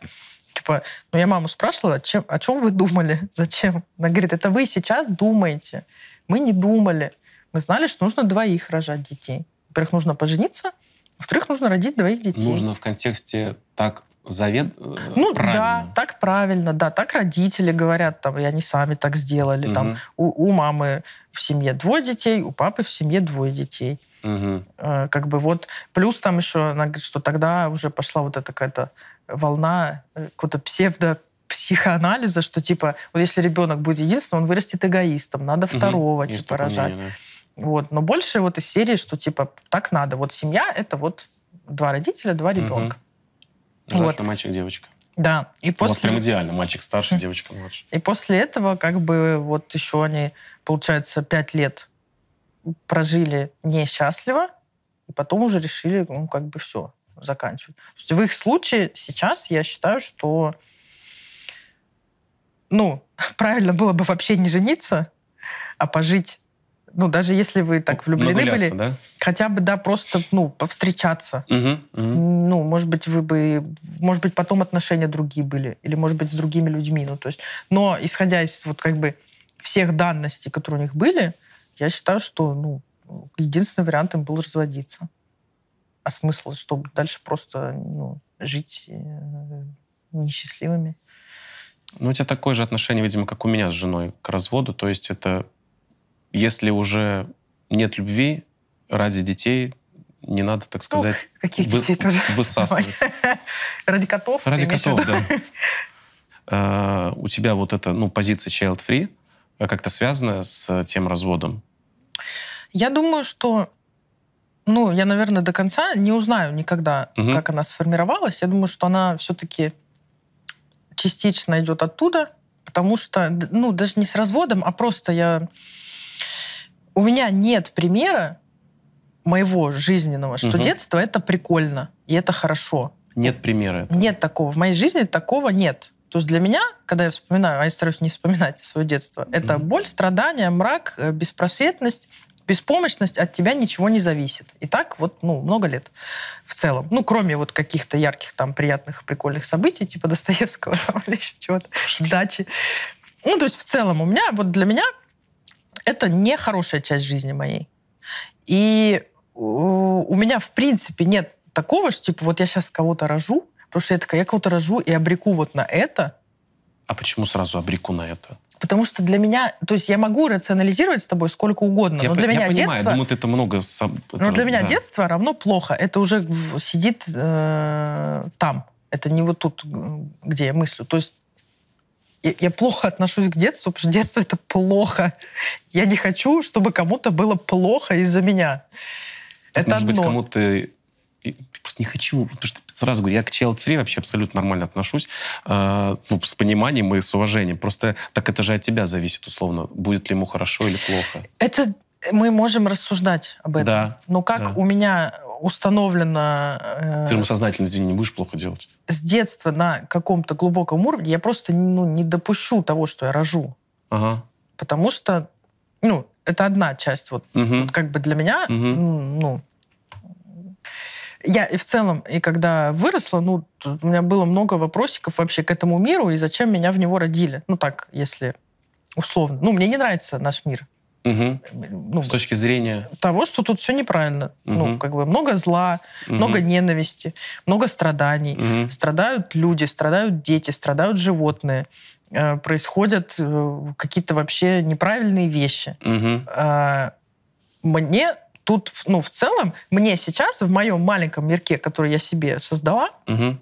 Типа, ну, я маму спрашивала, чем, о чем вы думали? Зачем? Она говорит, это вы сейчас думаете. Мы не думали. Мы знали, что нужно двоих рожать детей. Во-первых, нужно пожениться, во-вторых, нужно родить двоих детей. Нужно в контексте так завет э, Ну правильно. да, так правильно, да, так родители говорят, там, и они сами так сделали. Угу. Там у, у мамы в семье двое детей, у папы в семье двое детей. Угу. Как бы вот плюс там еще она говорит, что тогда уже пошла вот эта какая-то волна э, какого-то псевдо психоанализа, что типа вот если ребенок будет единственным, он вырастет эгоистом, надо второго угу. типа рожать. Мнение, да. Вот. Но больше вот из серии, что типа так надо. Вот семья — это вот два родителя, два ребенка. Угу. Вот. мальчик, девочка. Да. И после... Вот прям идеально. Мальчик старше, девочка младше. И после этого как бы вот еще они, получается, пять лет прожили несчастливо, и потом уже решили, ну, как бы все, заканчивать. То есть в их случае сейчас я считаю, что ну, правильно было бы вообще не жениться, а пожить ну, даже если вы так влюблены были, да? хотя бы, да, просто, ну, повстречаться. Угу, угу. Ну, может быть, вы бы, может быть, потом отношения другие были, или, может быть, с другими людьми, ну, то есть, но, исходя из, вот, как бы, всех данностей, которые у них были, я считаю, что, ну, единственный вариант им был разводиться. А смысл, чтобы дальше просто, ну, жить э, несчастливыми. Ну, у тебя такое же отношение, видимо, как у меня с женой к разводу, то есть это если уже нет любви ради детей, не надо, так сказать, ну, каких вы, детей тоже высасывать. Ради котов? Ради котов, да. А, у тебя вот эта ну, позиция child-free а как-то связана с тем разводом? Я думаю, что ну, я, наверное, до конца не узнаю никогда, угу. как она сформировалась. Я думаю, что она все-таки частично идет оттуда, потому что, ну, даже не с разводом, а просто я у меня нет примера моего жизненного, что угу. детство это прикольно и это хорошо. Нет примера. Этого. Нет такого. В моей жизни такого нет. То есть для меня, когда я вспоминаю, а я стараюсь не вспоминать свое детство, это mm боль, страдания, мрак, э, беспросветность, беспомощность, от тебя ничего не зависит. И так вот, ну, много лет в целом. Ну, кроме вот каких-то ярких там приятных, прикольных событий, типа Достоевского там, или еще чего-то, дачи. Ну, то есть в целом у меня, вот для меня это не хорошая часть жизни моей. И у меня, в принципе, нет такого, что, типа, вот я сейчас кого-то рожу, потому что я такая, я кого-то рожу и обреку вот на это, А почему сразу обреку на это? Потому что для меня, то есть я могу рационализировать с тобой сколько угодно, я но для я меня понимаю, детство... думаю, ты это много... сам- Но это- для меня да. детство равно плохо. Это уже сидит э, там. Это не вот тут, где я мыслю. То есть я, я плохо отношусь к детству, потому что детство это плохо. Я не хочу, чтобы кому-то было плохо из-за меня. Так, это Может быть, одно. кому-то... и- Просто не хочу, потому что сразу говорю, я к child free вообще абсолютно нормально отношусь, э, ну, с пониманием и с уважением. Просто так это же от тебя зависит, условно, будет ли ему хорошо или плохо. Это мы можем рассуждать об этом. Да, Но как да. у меня установлено э, Ты ему сознательно, извини, не будешь плохо делать. с детства на каком-то глубоком уровне, я просто ну, не допущу того, что я рожу. Ага. Потому что, ну, это одна часть. Вот, Мгм. вот как бы для меня, м, ну, я и в целом, и когда выросла, ну, у меня было много вопросиков вообще к этому миру, и зачем меня в него родили. Ну, так, если условно. Ну, мне не нравится наш мир. Мгм. Ну, С точки зрения... того, что тут все неправильно. Ну, Мгм. как бы много зла, Мгм. много ненависти, много страданий. Мгм. Страдают люди, страдают дети, страдают животные. Э, Происходят э, какие-то вообще неправильные вещи. А, Мне тут, ну, в целом, мне сейчас в моем маленьком мирке, который я себе создала, Мгм.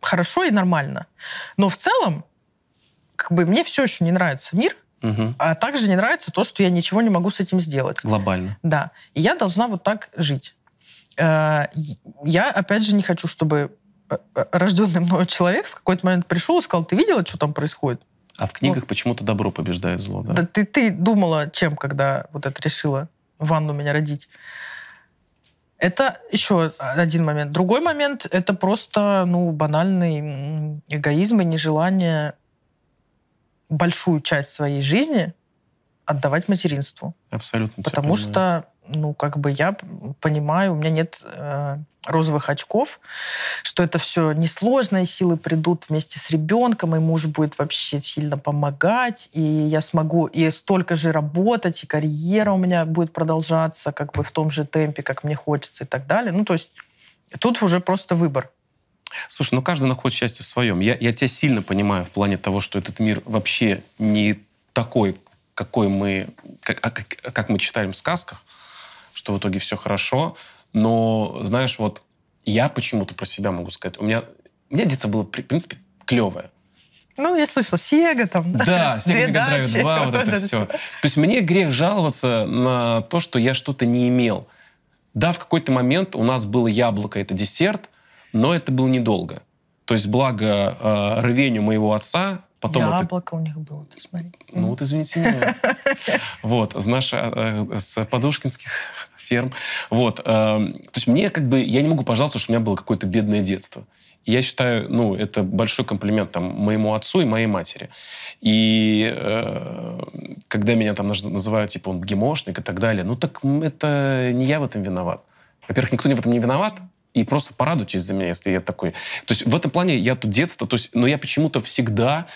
хорошо и нормально. Но в целом, как бы мне все еще не нравится мир, Мгм. а также не нравится то, что я ничего не могу с этим сделать. Глобально. Да. И я должна вот так жить. Э, Я, опять же, не хочу, чтобы э, э, рожденный мною человек в какой-то момент пришел и сказал, ты видела, что там происходит? А в книгах почему-то добро побеждает зло, да? Да, ты, ты думала, чем, когда вот это решила ванну меня родить? Это еще один момент. Другой момент — это просто ну, банальный эгоизм и нежелание большую часть своей жизни отдавать материнству. Абсолютно. Потому что, ну, как бы я понимаю, у меня нет э, розовых очков, что это все несложно, и силы придут вместе с ребенком, и муж будет вообще сильно помогать, и я смогу и столько же работать, и карьера у меня будет продолжаться как бы в том же темпе, как мне хочется и так далее. Ну, то есть тут уже просто выбор. Слушай, ну каждый находит счастье в своем. Я, я тебя сильно понимаю в плане того, что этот мир вообще не такой, какой мы, как, а как мы читаем в сказках, что в итоге все хорошо. Но, знаешь, вот я почему-то про себя могу сказать. У меня, у меня детство было, в принципе, клевое. Ну, я слышала, Сега там. Да, Mega Drive дачи. 2, вот это все. То есть мне грех жаловаться на то, что я что-то не имел. Да, в какой-то момент у нас было яблоко, это десерт, но это было недолго. То есть благо э, рвению моего отца, потом это Яблоко у них было, ты смотри. ну вот извините меня. Вот, с нашей, э, с подушкинских ферм. Вот, э, то есть мне как бы, я не могу пожаловаться, что у меня было какое-то бедное детство. Я считаю, ну, это большой комплимент там, моему отцу и моей матери. И э, когда меня там наз- называют, типа, он гемошник и так далее, ну так это не я в этом виноват. Во-первых, никто в этом не виноват, и просто порадуйтесь за меня, если я такой. То есть в этом плане я тут детство, то есть, но я почему-то всегда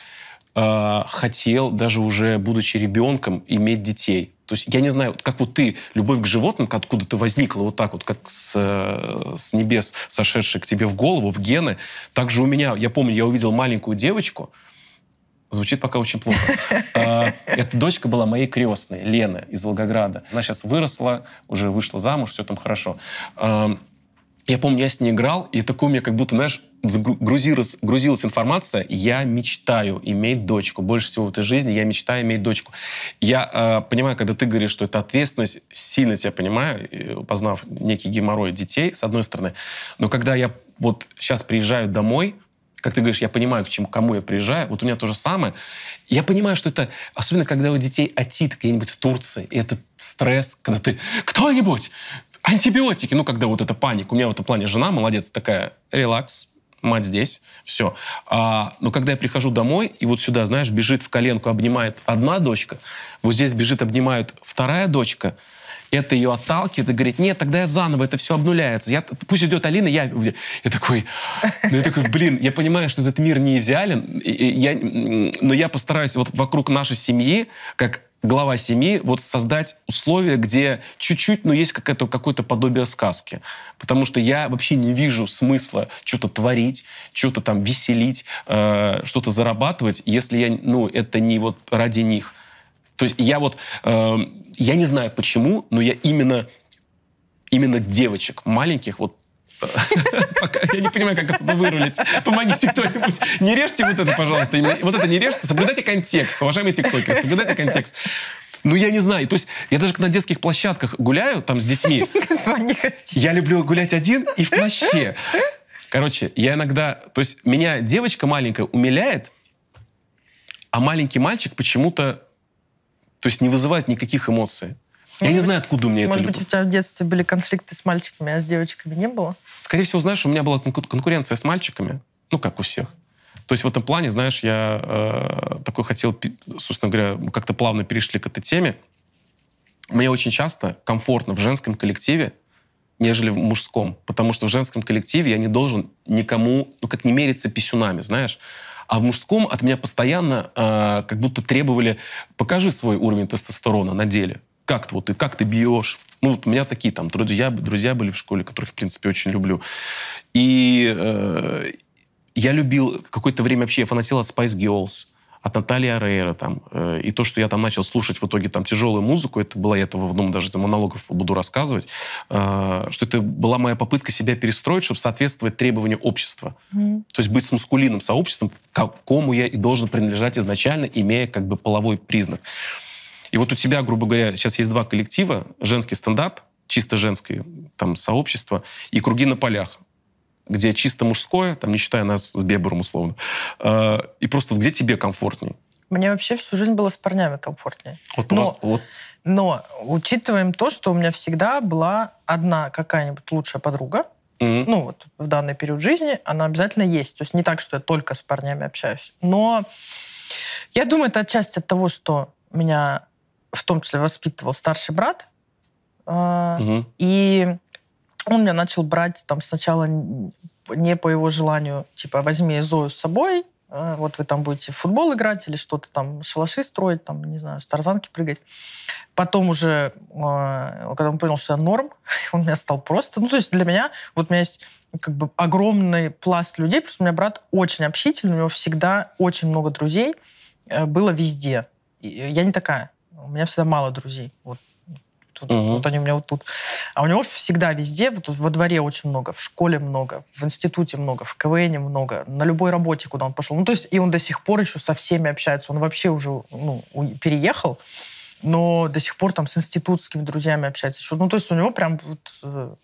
э, хотел, даже уже будучи ребенком, иметь детей. То есть я не знаю, как вот ты, любовь к животным, откуда ты возникла вот так вот, как с, э, с небес сошедшая к тебе в голову, в гены. Так же у меня, я помню, я увидел маленькую девочку, Звучит пока очень плохо. А, Эта дочка была моей крестной, Лена из Волгограда. Она сейчас выросла, уже вышла замуж, все там хорошо. Я помню, я с ней играл, и такой у меня как будто, знаешь, грузилась, грузилась информация, я мечтаю иметь дочку. Больше всего в этой жизни я мечтаю иметь дочку. Я э, понимаю, когда ты говоришь, что это ответственность, сильно тебя понимаю, познав некий геморрой детей, с одной стороны. Но когда я вот сейчас приезжаю домой, как ты говоришь, я понимаю, к чему, кому я приезжаю. Вот у меня то же самое. Я понимаю, что это, особенно когда у детей отит где-нибудь в Турции, и это стресс, когда ты кто-нибудь, антибиотики, ну, когда вот эта паника. У меня в этом плане жена молодец такая, релакс, мать здесь, все. А, но когда я прихожу домой, и вот сюда, знаешь, бежит в коленку, обнимает одна дочка, вот здесь бежит, обнимает вторая дочка, это ее отталкивает и говорит, нет, тогда я заново, это все обнуляется. Я, пусть идет Алина, я... Я такой, ну, я такой, блин, я понимаю, что этот мир не идеален, я, но я постараюсь вот вокруг нашей семьи, как глава семьи, вот создать условия, где чуть-чуть, ну, есть какое-то какое подобие сказки. Потому что я вообще не вижу смысла что-то творить, что-то там веселить, э, что-то зарабатывать, если я, ну, это не вот ради них. То есть я вот, э, я не знаю почему, но я именно, именно девочек маленьких вот я не понимаю, как это вырулить. Помогите кто-нибудь. Не режьте вот это, пожалуйста. Вот это не режьте. Соблюдайте контекст, уважаемые тиктокеры. Соблюдайте контекст. Ну, я не знаю. То есть я даже на детских площадках гуляю там с детьми. Я люблю гулять один и в плаще. Короче, я иногда... То есть меня девочка маленькая умиляет, а маленький мальчик почему-то... То есть не вызывает никаких эмоций. Я не знаю, откуда у меня Может это быть, у тебя в детстве были конфликты с мальчиками, а с девочками не было? Скорее всего, знаешь, у меня была конкуренция с мальчиками, ну, как у всех. То есть в этом плане, знаешь, я э, такой хотел, собственно говоря, мы как-то плавно перешли к этой теме. Мне очень часто комфортно в женском коллективе, нежели в мужском. Потому что в женском коллективе я не должен никому, ну, как не мериться писюнами, знаешь. А в мужском от меня постоянно э, как будто требовали, покажи свой уровень тестостерона на деле как, вот, ты, как ты бьешь. Ну, вот у меня такие там друзья, друзья были в школе, которых, в принципе, очень люблю. И э, я любил какое-то время вообще, я фанател от Spice Girls, от Натальи Арейра там. Э, и то, что я там начал слушать в итоге там тяжелую музыку, это было, я этого в одном даже монологов буду рассказывать, э, что это была моя попытка себя перестроить, чтобы соответствовать требованию общества. Mm. То есть быть с мускулиным сообществом, какому я и должен принадлежать изначально, имея как бы половой признак. И вот у тебя, грубо говоря, сейчас есть два коллектива. Женский стендап, чисто женское там, сообщество, и круги на полях где чисто мужское, там, не считая нас с Бебером условно, э, и просто где тебе комфортнее? Мне вообще всю жизнь было с парнями комфортнее. Вот но, вас, вот. но учитываем то, что у меня всегда была одна какая-нибудь лучшая подруга, mm-hmm. ну вот в данный период жизни, она обязательно есть. То есть не так, что я только с парнями общаюсь. Но я думаю, это отчасти от того, что меня в том числе воспитывал старший брат. Угу. И он меня начал брать там сначала не по его желанию, типа, возьми Зою с собой, а, вот вы там будете в футбол играть или что-то там, шалаши строить, там, не знаю, с тарзанки прыгать. Потом уже, а, когда он понял, что я норм, он меня стал просто... Ну, то есть для меня, вот у меня есть как бы огромный пласт людей, просто у меня брат очень общительный, у него всегда очень много друзей, э, было везде. Я не такая. У меня всегда мало друзей. Вот, тут, угу. вот они у меня вот тут. А у него всегда везде, вот во дворе очень много, в школе много, в институте много, в КВН много, на любой работе, куда он пошел. Ну, то есть, и он до сих пор еще со всеми общается. Он вообще уже ну, переехал, но до сих пор там с институтскими друзьями общается. Еще. Ну, то есть у него прям вот, э,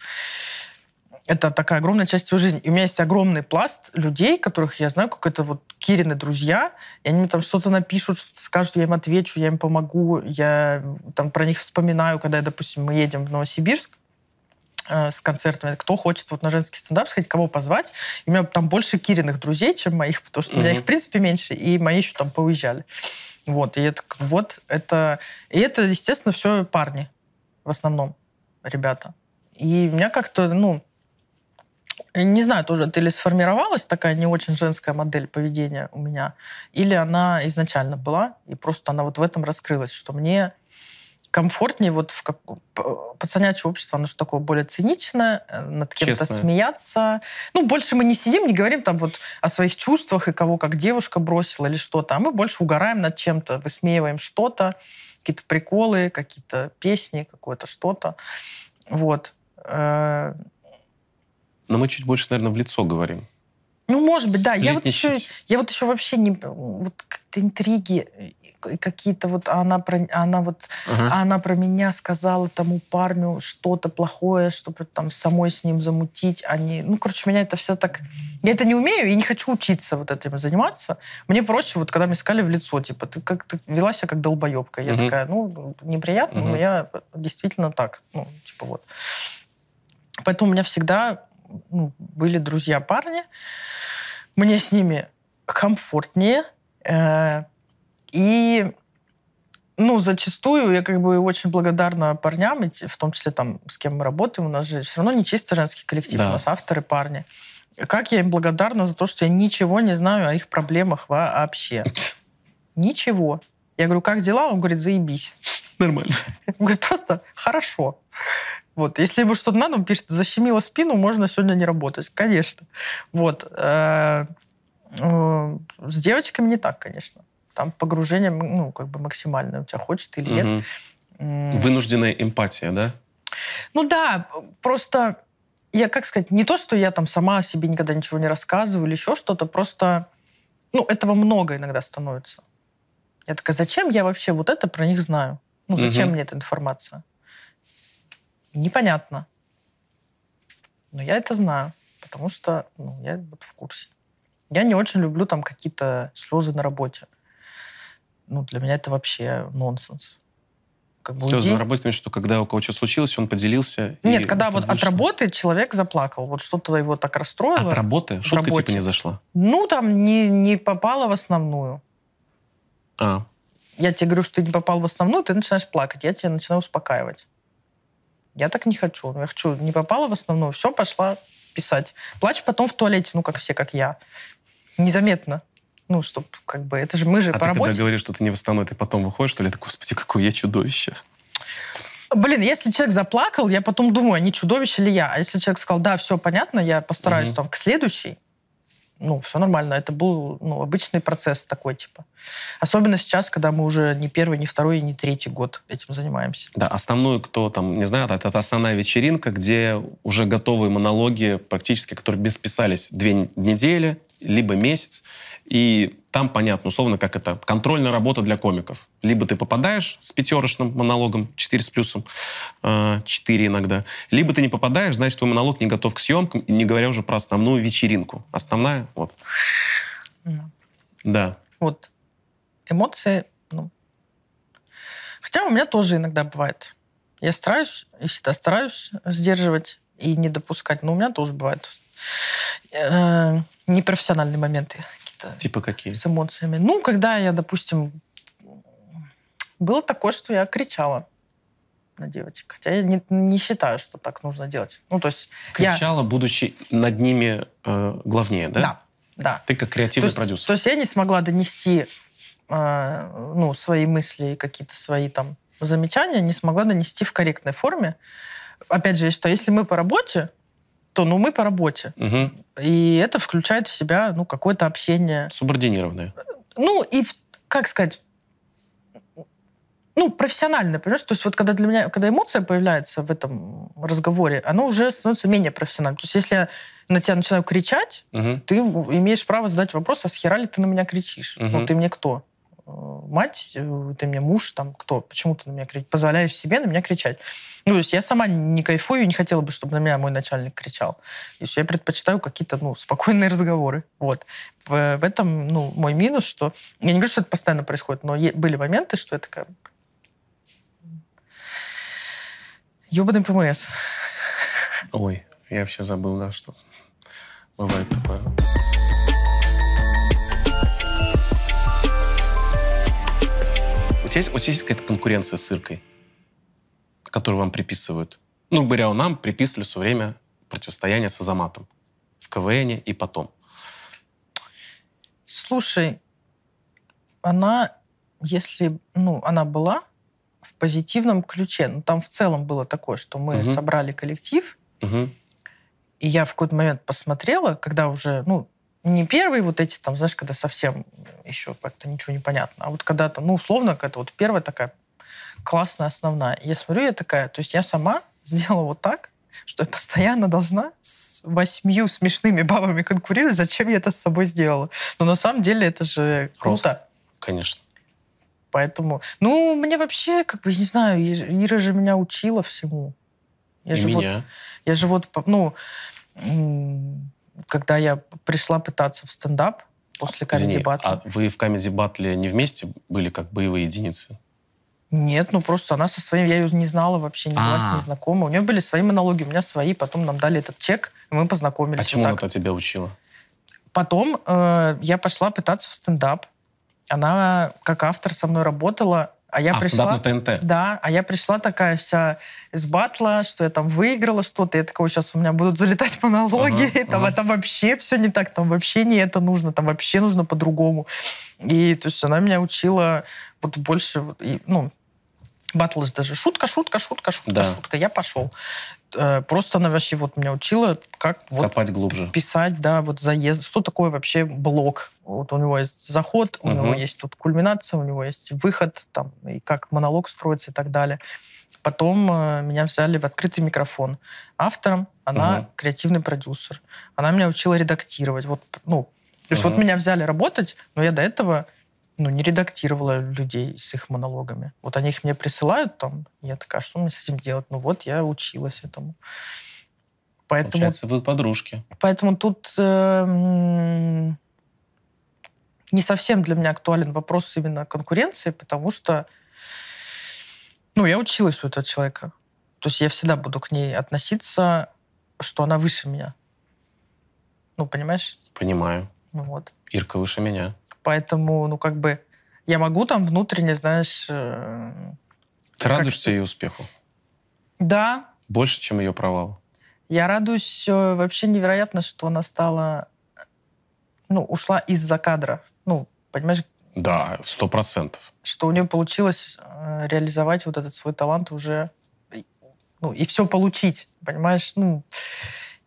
это такая огромная часть его жизни. И у меня есть огромный пласт людей, которых я знаю, как это вот Кирины друзья, и они мне там что-то напишут, что-то скажут, я им отвечу, я им помогу, я там про них вспоминаю, когда, допустим, мы едем в Новосибирск, э, с концертами. Кто хочет вот на женский стендап сходить, кого позвать. И у меня там больше Кириных друзей, чем моих, потому что mm-hmm. у меня их, в принципе, меньше, и мои еще там поуезжали. Вот, и это вот это... И это, естественно, все парни в основном, ребята. И у меня как-то, ну, не знаю, тоже это или сформировалась такая не очень женская модель поведения у меня, или она изначально была, и просто она вот в этом раскрылась, что мне комфортнее вот в как... пацанячье общество, оно же такое более циничное, э, над кем-то Честное. смеяться. Ну, больше мы не сидим, не говорим там вот о своих чувствах и кого как девушка бросила или что-то, а мы больше угораем над чем-то, высмеиваем что-то, какие-то приколы, какие-то песни, какое-то что-то. Вот. Э, но мы чуть больше, наверное, в лицо говорим. Ну, может быть, да. Я вот, еще, я вот еще вообще не... Вот как-то интриги какие-то вот... А она про, она вот, ага. а она про меня сказала тому парню что-то плохое, чтобы там самой с ним замутить. Они, ну, короче, меня это все так... Я это не умею и не хочу учиться вот этим заниматься. Мне проще, вот когда мне сказали в лицо, типа, ты как-то вела себя как долбоебка. Я угу. такая, ну, неприятно, угу. но я действительно так. Ну, типа вот. Поэтому у меня всегда ну, были друзья парни, мне с ними комфортнее, э, и ну, зачастую я как бы очень благодарна парням, в том числе там, с кем мы работаем. У нас же все равно не чисто женский коллектив, да. у нас авторы парни. Как я им благодарна за то, что я ничего не знаю о их проблемах вообще. Ничего. Я говорю, как дела? Он говорит, заебись. Нормально. Я говорю, просто хорошо. Вот. Если ему что-то надо, он пишет, защемило спину, можно сегодня не работать. Конечно. Вот. Э, э, с девочками не так, конечно. Там погружение, ну, как бы максимальное. У тебя хочет или нет. Вынужденная эмпатия, да? Ну да, просто я, как сказать, не то, что я там сама о себе никогда ничего не рассказываю или еще что-то, просто, ну, этого много иногда становится. Я такая, зачем я вообще вот это про них знаю? Ну, зачем Мгм. мне эта информация? Непонятно. Но я это знаю, потому что ну, я вот в курсе. Я не очень люблю там какие-то слезы на работе. Ну, для меня это вообще нонсенс. Как бы Слезы уйди- на работе, что когда у кого что случилось, он поделился. Нет, когда вот от работы человек заплакал, вот что-то его так расстроило. От работы? Шутка типа работе. не зашла? Ну, там не, не попало в основную. А, Я тебе говорю, что ты не попал в основную, ты начинаешь плакать. Я тебя начинаю успокаивать. Я так не хочу. Я хочу, не попала в основную, все, пошла писать. Плачь потом в туалете, ну, как все, как я. Незаметно. Ну, чтоб, как бы, это же мы же а по ты когда работе. говоришь, что ты не в основной, ты потом выходишь, что ли? Ты, господи, какое я чудовище. Блин, если человек заплакал, я потом думаю, не чудовище ли я. А если человек сказал, да, все понятно, я постараюсь Мгм. там к следующей, ну, все нормально. Это был ну, обычный процесс такой, типа. Особенно сейчас, когда мы уже не первый, не второй, не третий год этим занимаемся. Да, основную, кто там, не знаю, это, это основная вечеринка, где уже готовые монологи практически, которые бесписались две недели, либо месяц. И там понятно, условно, как это контрольная работа для комиков. Либо ты попадаешь с пятерочным монологом, 4 с плюсом, 4 иногда, либо ты не попадаешь, значит, твой монолог не готов к съемкам, не говоря уже про основную вечеринку. Основная, вот, да. Вот. Эмоции, ну. Хотя у меня тоже иногда бывает. Я стараюсь, и всегда стараюсь сдерживать и не допускать, но у меня тоже бывают э, непрофессиональные моменты какие-то Типа какие? с эмоциями. Ну, когда я, допустим, было такое, что я кричала на девочек. Хотя я не, не считаю, что так нужно делать. Ну, то есть я... Кричала, будучи над ними э, главнее, да? Да, да. Ты как То креативный есть, продюсер. то есть я не смогла донести э, ну, свои мысли и какие-то свои там замечания, не смогла донести в корректной форме. Опять же, я считаю, если мы по работе, то ну мы по работе. Мгм. И это включает в себя ну, какое-то общение. Субординированная. Ну, и, как сказать, ну, профессионально, понимаешь? То есть вот когда для меня, когда эмоция появляется в этом разговоре, оно уже становится менее профессиональным. То есть если я на тебя начинаю кричать, Мгм. ты имеешь право задать вопрос, а с хера ли ты на меня кричишь? Мгм. Ну, ты мне кто? Э, Мать, э, ты мне муж, там, кто? Почему ты на меня кричишь? Позволяешь себе на меня кричать? Ну, то есть я сама не кайфую и не хотела бы, чтобы на меня мой начальник кричал. То есть я предпочитаю какие-то, ну, спокойные разговоры. Вот. В, в этом, ну, мой минус, что... Я не говорю, что это постоянно происходит, но были моменты, что я такая... Ёбаный ПМС. Ой, я вообще забыл, да, что бывает такое. Тебя есть, у тебя есть какая-то конкуренция с Иркой, которую вам приписывают? Ну, говоря, нам приписывали все время противостояние с Азаматом в КВН и потом. Слушай, она, если, ну, она была в позитивном ключе, ну, там в целом было такое, что мы Мгм. собрали коллектив, Мгм. и я в какой-то момент посмотрела, когда уже, ну, не первые вот эти, там, знаешь, когда совсем еще как-то ничего не понятно, а вот когда там, ну, условно, какая-то вот первая такая классная основная. Я смотрю, я такая, то есть я сама сделала вот так, что я постоянно должна с восьмью смешными бабами конкурировать, зачем я это с собой сделала. Но на самом деле это же круто. Конечно. Поэтому, ну, мне вообще, как бы, не знаю, Ир- Ира же меня учила всему. Я и же вот меня. я же вот, ну, когда я пришла пытаться в стендап после Извини, комедий батла. а вы в Камеди Батле не вместе были как боевые единицы? Нет, ну просто она со своим, я ее не знала вообще, не была с А. ней знакома. У нее были свои монологи, у меня свои, потом нам дали этот чек, и мы познакомились. А чему она тебя учила? Потом э, я пошла пытаться в стендап. Она как автор со мной работала. А я а, пришла... на ТНТ. Да, а я пришла такая вся из батла, что я там выиграла что-то. Я такого, сейчас у меня будут залетать монологи. Ага, там, ага. а там вообще все не так, там вообще не это нужно, там вообще нужно по-другому. И то есть она меня учила вот больше, ну, батл даже шутка, шутка, шутка, шутка, Да. шутка. Я пошел. Э, Просто она вообще вот меня учила, как вот Копать глубже. писать, да, вот заезд. Что такое вообще блок? Вот у него есть заход, у Мгм. него есть тут кульминация, у него есть выход, там, и как монолог строится и так далее. Потом э, меня взяли в открытый микрофон. Автором она Мгм. креативный продюсер. Она меня учила редактировать. Вот, ну, то есть Мгм. вот меня взяли работать, но я до этого ну, не редактировала людей с их монологами. Вот они их мне присылают там, и я такая, что мне с этим делать? Ну вот, я училась этому. Поэтому Получается, вы подружки. Поэтому тут э, не совсем для меня актуален вопрос именно конкуренции, потому что ну, я училась у этого человека. То есть я всегда буду к ней относиться, что она выше меня. Ну, понимаешь? Понимаю. Ну, вот. Ирка выше меня. Поэтому, ну, как бы, я могу там внутренне, знаешь... э, Ты радуешься ее успеху? да, Больше, чем ее провалу. Я радуюсь э, вообще невероятно, что она стала, ну, ушла из-за кадра. Ну, понимаешь, Да, сто процентов. что у нее получилось э, реализовать вот этот свой талант уже, ну, и все получить, понимаешь? Ну,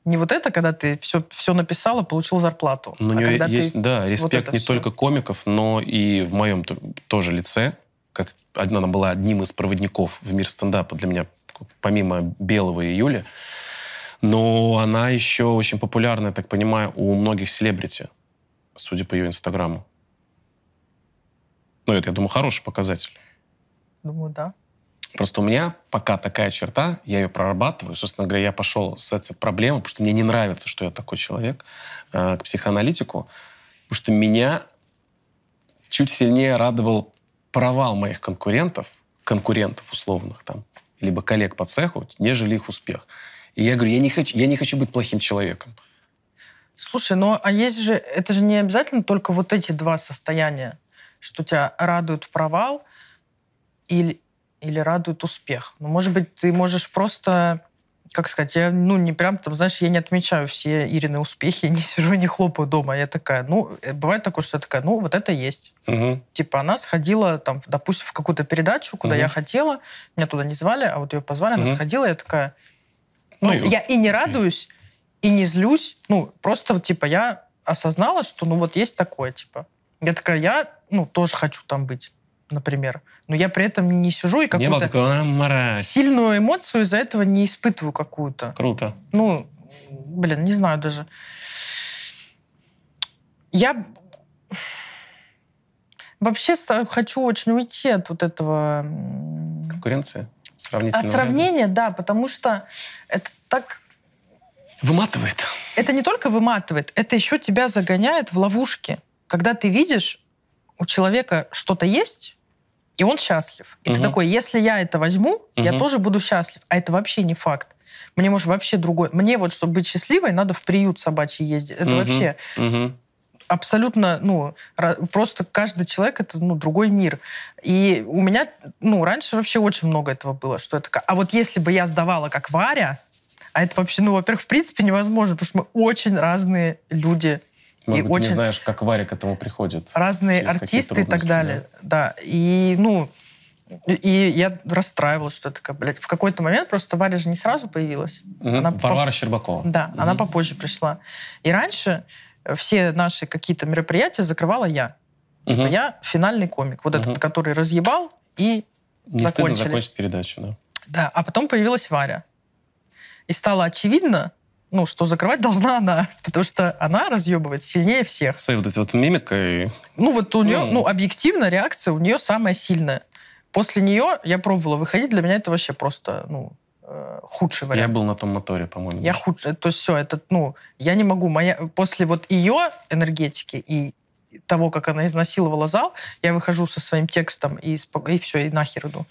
не вот это, когда ты все, все написала, получил зарплату. Но у а нее когда есть, ты... да, респект это не всё. только комиков, но и в моем тоже лице, как она была одним из проводников в мир стендапа для меня, помимо Белого и Юли. Но она еще очень популярна, я так понимаю, у многих селебрити, судя по ее инстаграму. Ну, это, я думаю, хороший показатель. Думаю, да. Просто у меня пока такая черта, я ее прорабатываю. Собственно говоря, я пошел с этой проблемой, потому что мне не нравится, что я такой человек, э, к психоаналитику. Потому что меня чуть сильнее радовал провал моих конкурентов, конкурентов условных там, либо коллег по цеху, нежели их успех. И я говорю, я не хочу, я не хочу быть плохим человеком. Слушай, ну а есть же, это же не обязательно только вот эти два состояния, что тебя радует провал или, или радует успех. Ну, может быть, ты можешь просто, как сказать, я, ну, не прям там, знаешь, я не отмечаю все Ирины успехи, не сижу не хлопаю дома. Я такая, ну, э, бывает такое, что я такая, ну, вот это есть. Мгм. Типа она сходила, там, допустим, в какую-то передачу, куда Мгм. я хотела, меня туда не звали, а вот ее позвали, она Мгм. сходила, я такая, ну, Ну, я и не радуюсь, и не злюсь, ну, просто, типа, я осознала, что, ну, вот есть такое, типа. Я такая, я, ну, тоже хочу там быть, например. Но я при этом не сижу и какую-то сильную эмоцию из-за этого не испытываю какую-то. Круто. Ну, блин, не знаю даже. Я вообще хочу очень уйти от вот этого... м, Конкуренция? Сравнительного От ряда. сравнения, да, потому что это так... Выматывает. Это не только выматывает, это еще тебя загоняет в ловушки. Когда ты видишь, у человека что-то есть, и он счастлив. И ты Мгм. такой, если я это возьму, я Мгм. тоже буду счастлив. А это вообще не факт. Мне, может, вообще другой... Мне вот, чтобы быть счастливой, надо в приют собачий ездить. Это Мгм. вообще Мгм. абсолютно, ну, просто каждый человек это, ну, другой мир. И у меня, ну, раньше вообще очень много этого было, что я такая, а вот если бы я сдавала как Варя, а это вообще, ну, во-первых, в принципе невозможно, потому что мы очень разные люди, Может И быть, очень- не знаешь, как Варя к этому приходит. разные какие артисты и так далее. Да. И, ну, и- я расстраивалась, что я такая, блядь, в какой-то момент просто Варя же не сразу появилась. Мгм. Она Варвара Щербакова. Да, Мгм. она попозже пришла. И раньше все наши какие-то мероприятия закрывала я. Типа Мгм. я финальный комик. Вот Мгм. этот, который разъебал, и Не закончили. закончить передачу, да. да. А потом появилась Варя. И стало очевидно, ну, что закрывать должна она, потому что она разъебывает сильнее всех. Своей вот этой вот мимикой. Ну, вот у нее, Ну. ну, объективно реакция у нее самая сильная. После нее я пробовала выходить, для меня это вообще просто, ну, э, худший Я вариант. был на том моторе, по-моему. Я худший. То есть все, это, ну, я не могу. Моя, после вот ее энергетики и того, как она изнасиловала зал, я выхожу со своим текстом и, и все, и нахер иду.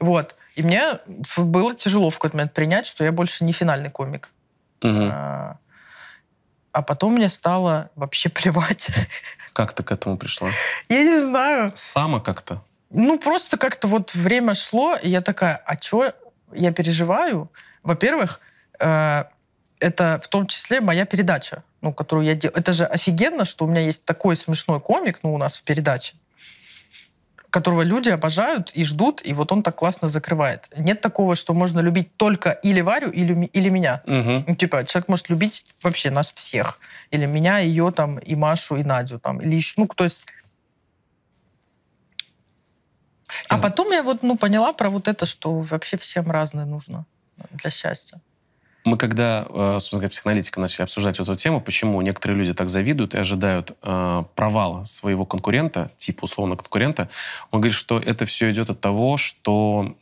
Вот. И мне было тяжело в какой-то момент принять, что я больше не финальный комик. А, а потом мне стало вообще плевать. Как ты к этому пришла? я не знаю. Сама как-то? Ну, просто как-то вот время шло, и я такая, а что я переживаю? Во-первых, э, это в том числе моя передача, ну, которую я делаю. Это же офигенно, что у меня есть такой смешной комик, ну, у нас в передаче, которого люди обожают и ждут, и вот он так классно закрывает. Нет такого, что можно любить только или Варю, или, или меня. Мгм. Ну, типа, человек может любить вообще нас всех. Или меня, ее, там, и Машу, и Надю, там, или еще, ну, то есть... А потом я вот, ну, поняла про вот это, что вообще всем разное нужно для счастья. Мы когда, э, собственно говоря, психоаналитиком начали обсуждать эту тему, почему некоторые люди так завидуют и ожидают э, провала своего конкурента, типа условно конкурента, он говорит, что это все идет от того, что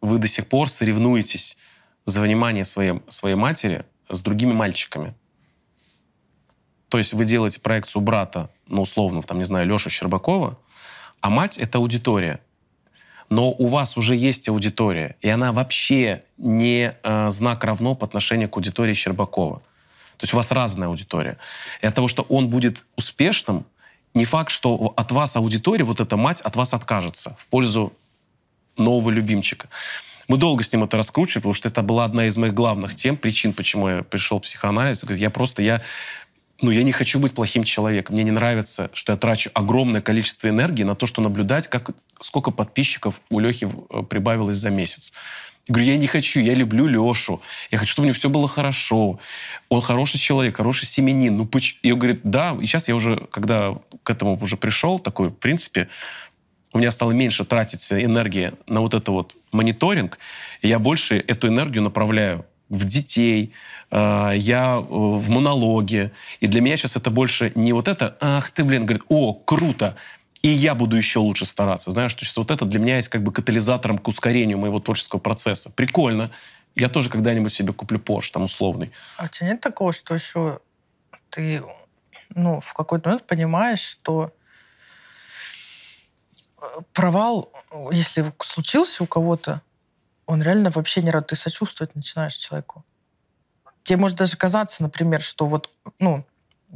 вы до сих пор соревнуетесь за внимание своей, своей матери с другими мальчиками. То есть вы делаете проекцию брата, ну, условно, там, не знаю, Лешу Щербакова, а мать — это аудитория. Но у вас уже есть аудитория, и она вообще не э, знак равно по отношению к аудитории Щербакова. То есть у вас разная аудитория. И от того, что он будет успешным, не факт, что от вас аудитория, вот эта мать, от вас откажется в пользу нового любимчика. Мы долго с ним это раскручивали, потому что это была одна из моих главных тем, причин, почему я пришел в психоанализ. Я просто, я, ну, я не хочу быть плохим человеком. Мне не нравится, что я трачу огромное количество энергии на то, что наблюдать, как, сколько подписчиков у Лехи э, прибавилось за месяц. Говорю, я не хочу, я люблю Лешу. Я хочу, чтобы у него все было хорошо. Он хороший человек, хороший семенин. Ну, поч... И он говорит, да, и сейчас я уже, когда к этому уже пришел, такой, в принципе, у меня стало меньше тратиться энергии на вот это вот мониторинг, и я больше эту энергию направляю в детей, э, я э, в монологе. И для меня сейчас это больше не вот это, ах ты, блин, говорит, о, круто, и я буду еще лучше стараться. Знаешь, что сейчас вот это для меня есть как бы катализатором к ускорению моего творческого процесса. Прикольно. Я тоже когда-нибудь себе куплю Porsche, там, условный. А у тебя нет такого, что еще ты ну, в какой-то момент понимаешь, что э, провал, если случился у кого-то, он реально вообще не рад. Ты сочувствовать начинаешь человеку. Тебе может даже казаться, например, что вот, ну,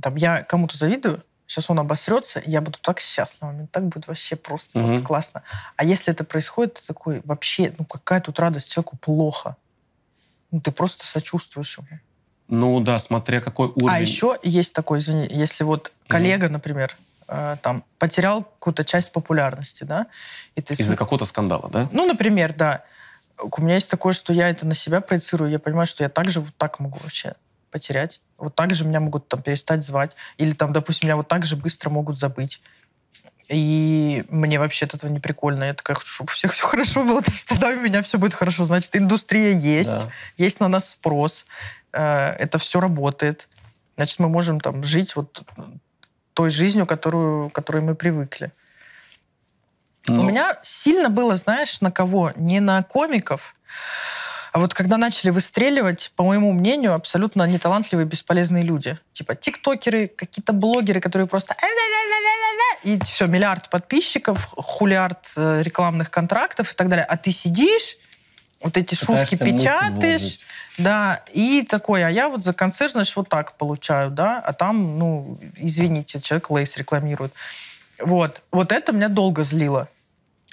там, я кому-то завидую, сейчас он обосрется, и я буду так счастлива, мне так будет вообще просто вот Мгм. классно. А если это происходит, ты такой, вообще, ну какая тут радость, человеку плохо. Ну, ты просто сочувствуешь ему. Ну да, смотря какой уровень. А еще есть такой, извини, если вот коллега, например, э, там потерял какую-то часть популярности, да, и ты... Из-за какого-то скандала, да? Ну, например, да. У меня есть такое, что я это на себя проецирую, я понимаю, что я также вот так могу вообще потерять. Вот так же меня могут там перестать звать. Или там, допустим, меня вот так же быстро могут забыть. И мне вообще от этого не прикольно. Я такая, хочу, чтобы у всех все хорошо было, потому что тогда у меня все будет хорошо. Значит, индустрия есть, Да. есть на нас спрос, э, это все работает. Значит, мы можем там жить вот той жизнью, которую, к которой мы привыкли. Но- У меня сильно было, знаешь, на кого? Не на комиков, а вот когда начали выстреливать, по моему мнению, абсолютно неталантливые, бесполезные люди. Типа тиктокеры, какие-то блогеры, которые просто... И все, миллиард подписчиков, хулиард э, рекламных контрактов и так далее. А ты сидишь, вот эти шутки Пытаешься мысль печатаешь, да, и такой, а я вот за концерт, значит, вот так получаю, да, а там, ну, извините, человек лейс рекламирует. Вот. Вот это меня долго злило.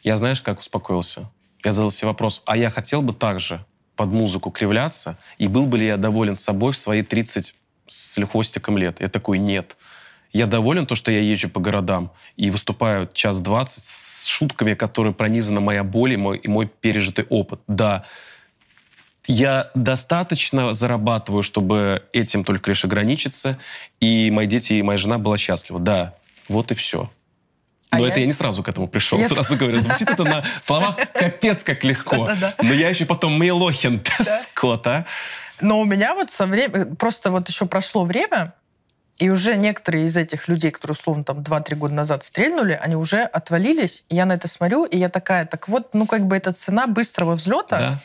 Я знаешь, как успокоился? Я задал себе вопрос, а я хотел бы также под музыку кривляться, и был бы ли я доволен собой в свои 30 с хвостиком лет? Я такой, нет. Я доволен то, что я езжу по городам и выступаю час двадцать с шутками, которые пронизана моя боль и мой, и мой пережитый опыт. Да, я достаточно зарабатываю, чтобы этим только лишь ограничиться, и мои дети и моя жена была счастлива. Да, вот и все. А Но я- это я не сразу к этому пришел. Я- Сразу говорю, звучит это на словах капец как легко. Но я еще потом Мейлохин, скот, а. Но у меня вот со временем, просто вот еще прошло время, и уже некоторые из этих людей, которые, условно, там 2-3 года назад стрельнули, они уже отвалились, и я на это смотрю, и я такая, так вот, ну как бы это цена быстрого взлета, Да.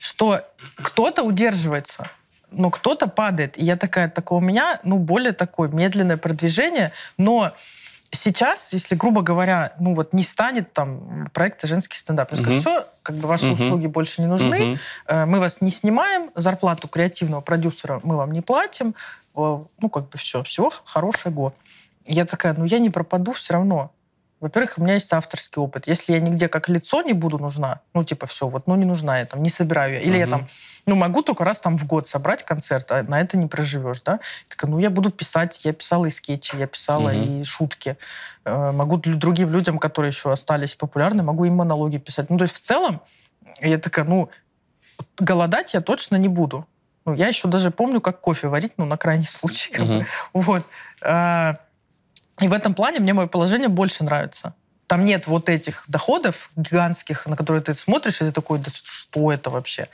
что кто-то удерживается, но кто-то падает. И я такая, так у меня, ну, более такое медленное продвижение, но сейчас, если, грубо говоря, ну вот не станет там проекта «Женский стендап», скажу, Мгм. все, как бы ваши Мгм. услуги больше не нужны. Э, мы вас не снимаем, зарплату креативного продюсера мы вам не платим, Э, ну, как бы все, всего хорошего. Я такая, ну, я не пропаду все равно. Во-первых, у меня есть авторский опыт. Если я нигде как лицо не буду нужна, ну, типа, все, вот, ну, не нужна я там, не собираю я. Или uh-huh. я там, ну, могу только раз там в год собрать концерт, а на это не проживешь, да? Так, ну, я буду писать, я писала и скетчи, я писала uh-huh. и шутки. Э, могу другим людям, которые еще остались популярны, могу им монологи писать. Ну, то есть в целом, я такая, ну, голодать я точно не буду. Ну, я еще даже помню, как кофе варить, ну, на крайний случай. Uh-huh. Вот. И в этом плане мне мое положение больше нравится. Там нет вот этих доходов гигантских, на которые ты смотришь, и ты такой, да что это вообще?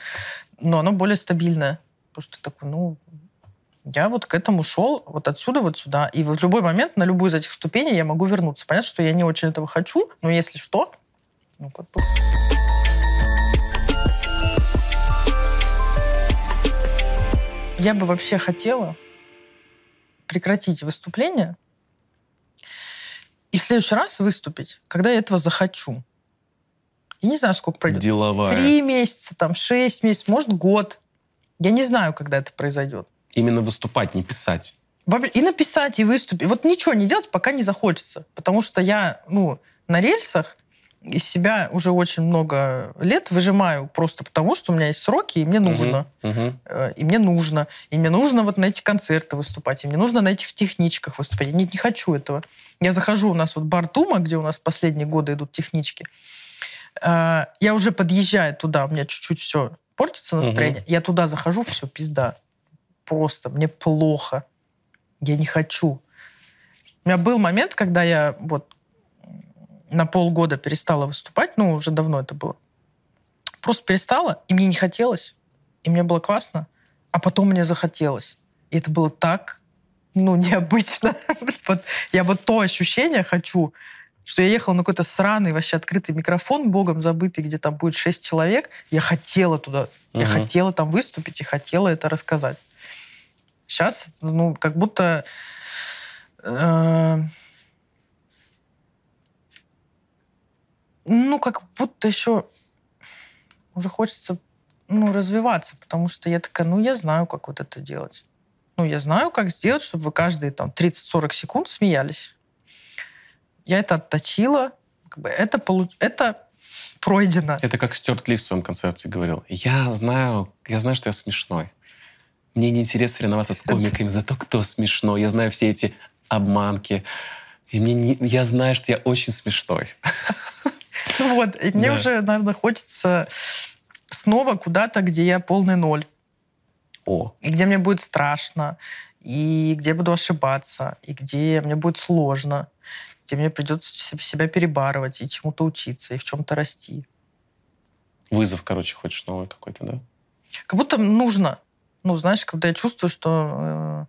Но оно более стабильное. Потому что такой, ну, я вот к этому шел, вот отсюда вот сюда. И в любой момент на любую из этих ступеней я могу вернуться. Понятно, что я не очень этого хочу, но если что, ну, как бы... Я бы вообще хотела прекратить выступление и в следующий раз выступить, когда я этого захочу. Я не знаю, сколько пройдет. Деловая. Три месяца, там, шесть месяцев, может, год. Я не знаю, когда это произойдет. Именно выступать, не писать. И написать, и выступить. Вот ничего не делать, пока не захочется. Потому что я, ну, на рельсах из себя уже очень много лет выжимаю просто потому, что у меня есть сроки, и мне нужно. Uh-huh, uh-huh. И мне нужно. И мне нужно вот на эти концерты выступать, и мне нужно на этих техничках выступать. Я не, не хочу этого. Я захожу, у нас вот бар Тума, где у нас последние годы идут технички. Э, я уже подъезжаю туда, у меня чуть-чуть все портится настроение. Uh-huh. Я туда захожу, все, пизда. Просто мне плохо. Я не хочу. У меня был момент, когда я вот на полгода перестала выступать, ну, уже давно это было. Просто перестала, и мне не хотелось, и мне было классно, а потом мне захотелось. И это было так, ну, необычно. вот, я вот то ощущение хочу, что я ехала на какой-то сраный вообще открытый микрофон, богом забытый, где там будет шесть человек. Я хотела туда, угу. я хотела там выступить и хотела это рассказать. Сейчас, ну, как будто... Э- ну, как будто еще уже хочется ну, развиваться, потому что я такая, ну, я знаю, как вот это делать. Ну, я знаю, как сделать, чтобы вы каждые там 30-40 секунд смеялись. Я это отточила, как бы это, получ... это пройдено. Это как Стюарт Ли в своем концерте говорил. Я знаю, я знаю, что я смешной. Мне не интересно соревноваться с комиками за то, кто смешной. Я знаю все эти обманки. И мне не... я знаю, что я очень смешной. Вот, и мне уже, наверное, хочется снова куда-то, где я полный ноль. О. И где мне будет страшно, и где буду ошибаться, и где мне будет сложно, где мне придется себя перебарывать и чему-то учиться, и в чем-то расти. Вызов, короче, хочешь новый какой-то, да? Как будто нужно. Ну, знаешь, когда я чувствую, что...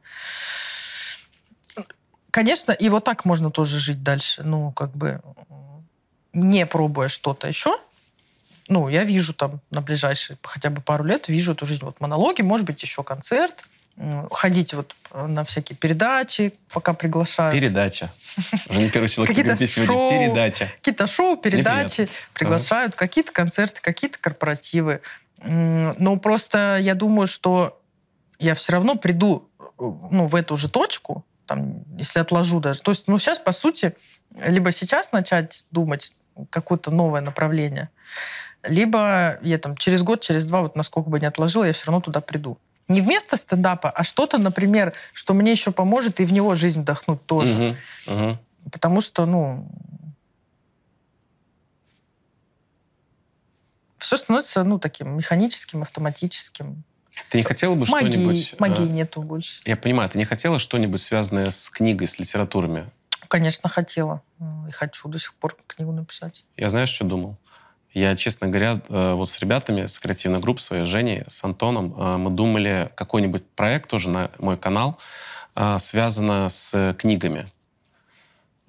Э, конечно, и вот так можно тоже жить дальше. Ну, как бы не пробуя что-то еще, ну, я вижу там на ближайшие хотя бы пару лет, вижу эту жизнь. Вот монологи, может быть, еще концерт, ходить вот на всякие передачи, пока приглашают. Передача. Уже не первый человек, какие-то шоу, передача. Какие-то шоу, передачи, приглашают, какие-то концерты, какие-то корпоративы. Но просто я думаю, что я все равно приду ну, в эту же точку, там, если отложу даже. То есть, ну, сейчас, по сути, либо сейчас начать думать, какое-то новое направление, либо я там через год, через два, вот насколько бы не отложила, я все равно туда приду. Не вместо стендапа, а что-то, например, что мне еще поможет и в него жизнь вдохнуть тоже. Угу, угу. Потому что, ну, все становится, ну, таким механическим, автоматическим. Ты не хотела бы магии, что-нибудь... Магии э, нету больше. Я понимаю, ты не хотела что-нибудь связанное с книгой, с литературами? Конечно, хотела. И хочу до сих пор книгу написать. Я знаешь, что думал? Я, честно говоря, э, вот с ребятами, с креативной группы своей, с Женей, с Антоном, э, мы думали какой-нибудь проект тоже на мой канал, связано с книгами.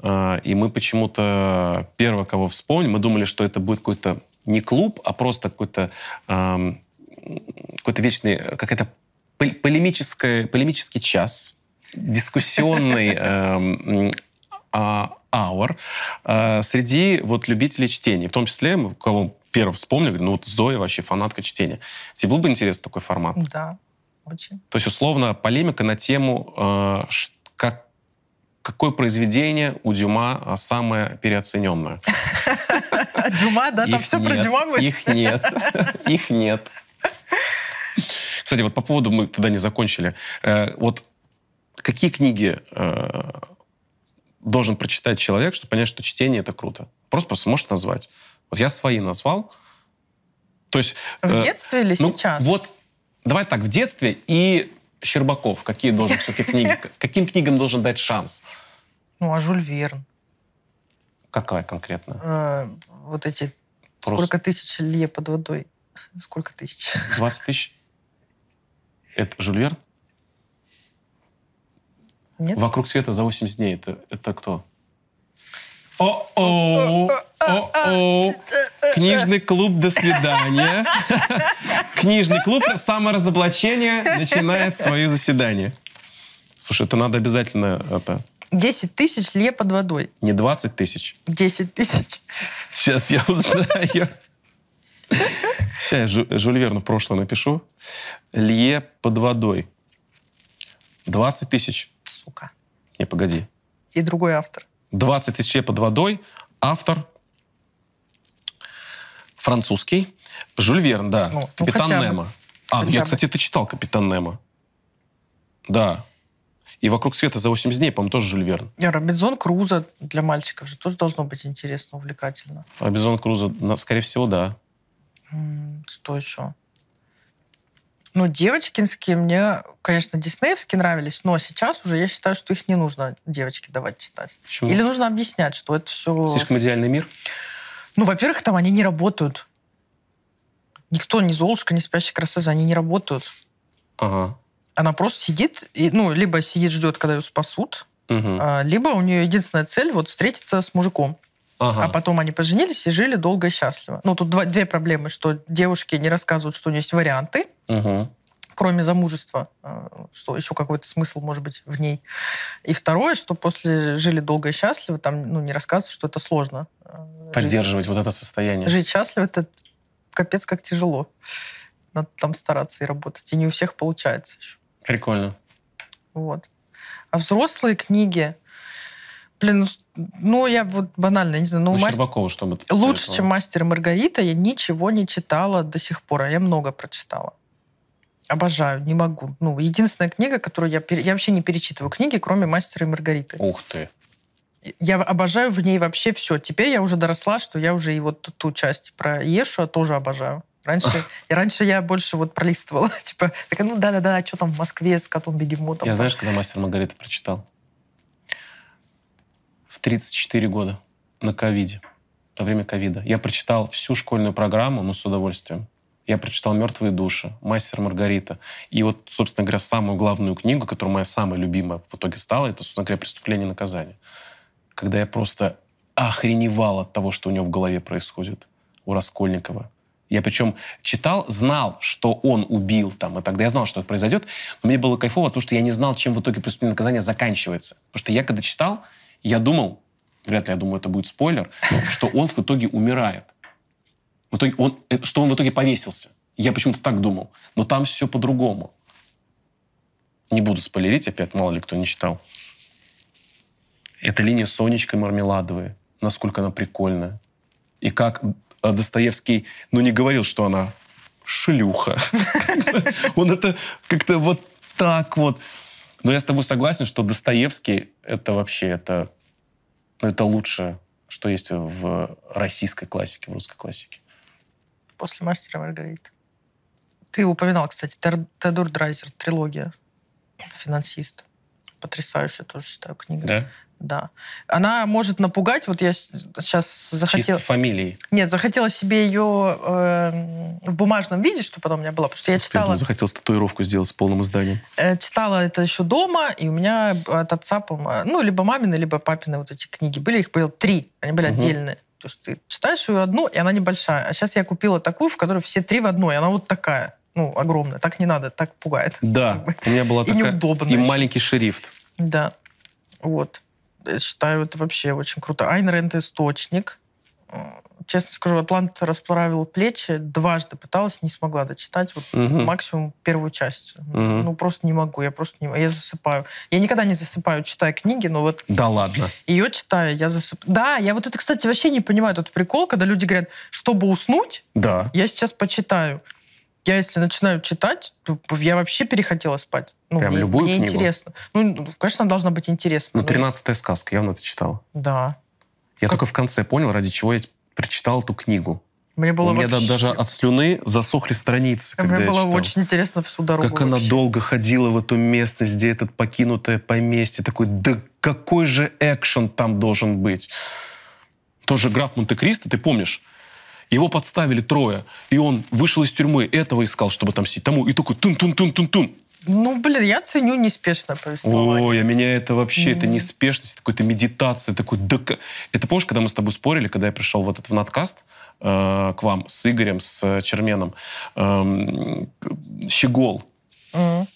И мы почему-то первого, кого вспомнили, мы думали, что это будет какой-то не клуб, а просто какой-то эм, какой-то вечный, какая-то полемическая, полемический час, дискуссионный эм, аур э, среди вот любителей чтения. В том числе, кого первым вспомнили, ну вот Зоя вообще фанатка чтения. Тебе был бы интересен такой формат? Да, очень. То есть, условно, полемика на тему, э, как, какое произведение у Дюма а, самое переоцененное? Дюма, да? Там все про Дюма будет? Их нет. Их нет. Кстати, вот по поводу, мы тогда не закончили. Э, Вот какие книги э, должен прочитать человек, чтобы понять, что чтение это круто? Просто, просто можешь назвать. Вот я свои назвал. То есть... В э, детстве или ну, сейчас? Вот, давай так, в детстве и Щербаков, какие должен все-таки книги, каким книгам должен дать шанс? Ну, а Жюль Верн? Какая конкретно? Э, Вот эти... Просто- Сколько тысяч лье под водой? Сколько тысяч? 20 тысяч? Это Жюль Верн? Нет? Вокруг света за 80 дней. Это, это кто? О-о! О-о! Книжный клуб «До свидания». Книжный клуб «Саморазоблачение» начинает свое заседание. Слушай, это надо обязательно... Это, 10 тысяч лье под водой. не 20 тысяч. 10 тысяч. Сейчас я узнаю. Сейчас я Жю- Жюль Верну в прошлое напишу. Лье под водой. 20 тысяч. Сука. Не, погоди. И другой автор. 20 тысяч лье под водой. Автор французский. Жюль Верн, да. Ну, ну, Капитан бы. Немо. А, ну я, бы. кстати, это читал Капитан Немо. Да. И «Вокруг света за 80 дней», по-моему, тоже Жюль Верн. Робинзон Крузо для мальчиков же тоже должно быть интересно, увлекательно. Робинзон Крузо, скорее всего, да. Что еще? Ну, девочкинские мне, конечно, диснеевские нравились, но сейчас уже я считаю, что их не нужно девочке давать читать. Почему? Или нужно объяснять, что это все... Слишком идеальный мир? Ну, во-первых, там они не работают. Никто, ни Золушка, ни Спящая красавица, они не работают. Ага. Она просто сидит, и, ну, либо сидит, ждет, когда ее спасут, а, либо у нее единственная цель вот встретиться с мужиком. Ага. А потом они поженились и жили долго и счастливо. Ну, тут два- две проблемы, что девушки не рассказывают, что у нее есть варианты, Мгм. кроме замужества, э, что еще какой-то смысл может быть в ней. И второе, что после жили долго и счастливо, там ну, не рассказывают, что это сложно. Э, жить- Поддерживать вот это состояние. Жить счастливо это капец как тяжело. Надо там стараться и работать. И не у всех получается еще. Прикольно. Вот. А взрослые книги, блин, ну, ну я вот банально, не знаю, ну, Ну, мастер- Щербакова, что бы Лучше, чем «Мастер и Маргарита», я ничего не читала до сих пор, а я много прочитала. Обожаю, не могу. Ну, единственная книга, которую я... пере- Я вообще не перечитываю книги, кроме «Мастера и Маргариты». Ух ты. Я обожаю в ней вообще все. Теперь я уже доросла, что я уже и вот ту, ту часть про Ешу тоже обожаю. Раньше, и раньше я больше вот пролистывала. Типа, такая, ну да-да-да, что там в Москве с котом-бегемотом? Я там?» знаешь, когда «Мастер Маргарита» прочитал? В 34 года. На ковиде. Во время ковида. Я прочитал всю школьную программу, ну, с удовольствием. Я прочитал «Мертвые души», «Мастер Маргарита». И вот, собственно говоря, самую главную книгу, которая моя самая любимая в итоге стала, это, собственно говоря, «Преступление и наказание». Когда я просто охреневал от того, что у него в голове происходит, у Раскольникова. Я причем читал, знал, что он убил там и тогда. Я знал, что это произойдет, но мне было кайфово, потому что я не знал, чем в итоге преступление наказание заканчивается. Потому что я когда читал, я думал, вряд ли я думаю, это будет спойлер, что он в итоге умирает. В итоге он, э, что он в итоге повесился. Я почему-то так думал. Но там все по-другому. Не буду спойлерить опять, мало ли кто не читал. Это линия с Сонечкой Мармеладовой. Насколько она прикольная. И как э, Достоевский, ну, не говорил, что она шлюха. Он это как-то вот так вот. Но я с тобой согласен, что Достоевский это вообще это, ну, это лучшее, что есть в российской классике, в русской классике. После «Мастера и Маргариты». Ты упоминал, кстати, Теодор Драйзер, трилогия «Финансист». Потрясающая тоже считаю книга. Да? Да. Она может напугать. Вот я сейчас захотела... Чисто фамилией. Нет, захотела себе ее э, в бумажном виде, чтобы потом у меня была. Потому что я читала, захотел татуировку сделать с полным изданием. э, читала это еще дома, и у меня от отца, ну, либо мамины, либо папины вот эти книги были. Их было три. Они были Мгм. отдельные. То есть ты читаешь ее одну, и она небольшая. А сейчас я купила такую, в которой все три в одной. и Она вот такая. Ну, огромная. Так не надо, так пугает. Да, у меня была И такая... неудобно И еще. маленький шрифт. Да. Вот. Я считаю, это вообще очень круто. Айн Рэнд «Источник». Э, честно скажу, «Атлант расправил плечи», дважды пыталась, не смогла дочитать, вот Мгм. максимум первую часть. Мгм. Ну, просто не могу, я просто не я засыпаю. Я никогда не засыпаю, читая книги, но вот Да ладно. ее читая, я засыпаю. Да, я вот это, кстати, вообще не понимаю, этот прикол, когда люди говорят, чтобы уснуть, Да. я сейчас почитаю. Я если начинаю читать, то я вообще перехотела спать. Ну, Прям мне, любую мне книгу? интересно. Ну, конечно, она должна быть интересна. Ну, «Тринадцатая сказка», явно ты читала. Да. Я Как- только в конце понял, ради чего я прочитал эту книгу. Мне было У меня вообще... даже от слюны засохли страницы, когда Мне я было читал. очень интересно всю дорогу Как она вообще. долго ходила в эту местность, где этот покинутое поместье. Такой, да какой же экшен там должен быть? Тоже граф Монте-Кристо, ты помнишь? Его подставили трое, и он вышел из тюрьмы, этого искал, чтобы там сидеть. Тому, и такой тун-тун-тун-тун-тун. Ну, блин, я ценю неспешное повествование. Ой, а меня это вообще, это Мгм. неспешность, какой-то медитация, такой... да Это помнишь, когда мы с тобой спорили, когда я пришел в этот в надкаст э, к вам с Игорем, с э, Черменом, к- Щегол, Мгм.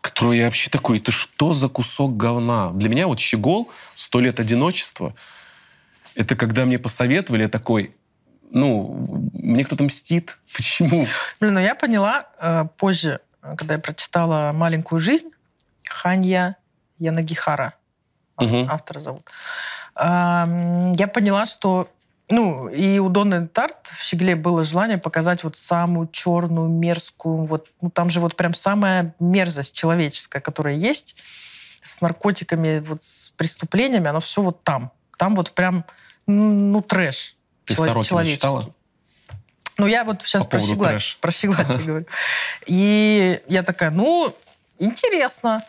который я вообще такой, это что за кусок говна? Для меня вот «Щегол», «Сто лет одиночества», это когда мне посоветовали, я такой, ну, мне кто-то мстит. Почему? Блин, ну я поняла э, позже, э, когда я прочитала «Маленькую жизнь», Ханья Янагихара, Мгм. автора зовут. Ам, Я поняла, что ну, и у Донны Тарт в «Щегле» было желание показать вот самую черную, мерзкую, вот, ну, там же вот прям самая мерзость человеческая, которая есть, с наркотиками, вот с преступлениями, оно все вот там. Там вот прям, ну, трэш Ты Сорокина человеческий. читала? Ну, я вот сейчас По про трэш. щегла тебе говорю. И я такая, ну, интересно.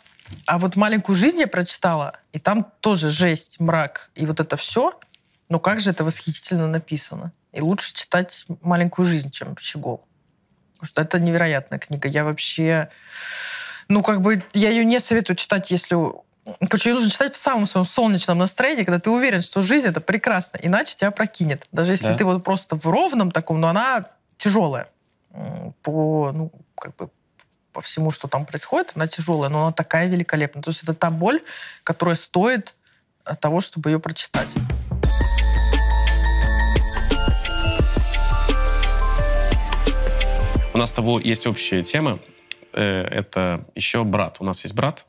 А вот «Маленькую жизнь» я прочитала, и там тоже жесть, мрак, и вот это все. Но как же это восхитительно написано. И лучше читать «Маленькую жизнь», чем «Щегол». Потому что это невероятная книга. Я вообще... Ну, как бы, я ее не советую читать, если... Короче, ее нужно читать в самом своем солнечном настроении, когда ты уверен, что жизнь это прекрасно, иначе тебя прокинет. Даже если Да. ты вот просто в ровном таком, но она тяжелая. По, ну, как бы по всему, что там происходит, она тяжелая, но она такая великолепная. То есть это та боль, которая стоит э, того, чтобы ее прочитать. У нас с тобой есть общая тема. Э, Это еще брат. У нас есть брат.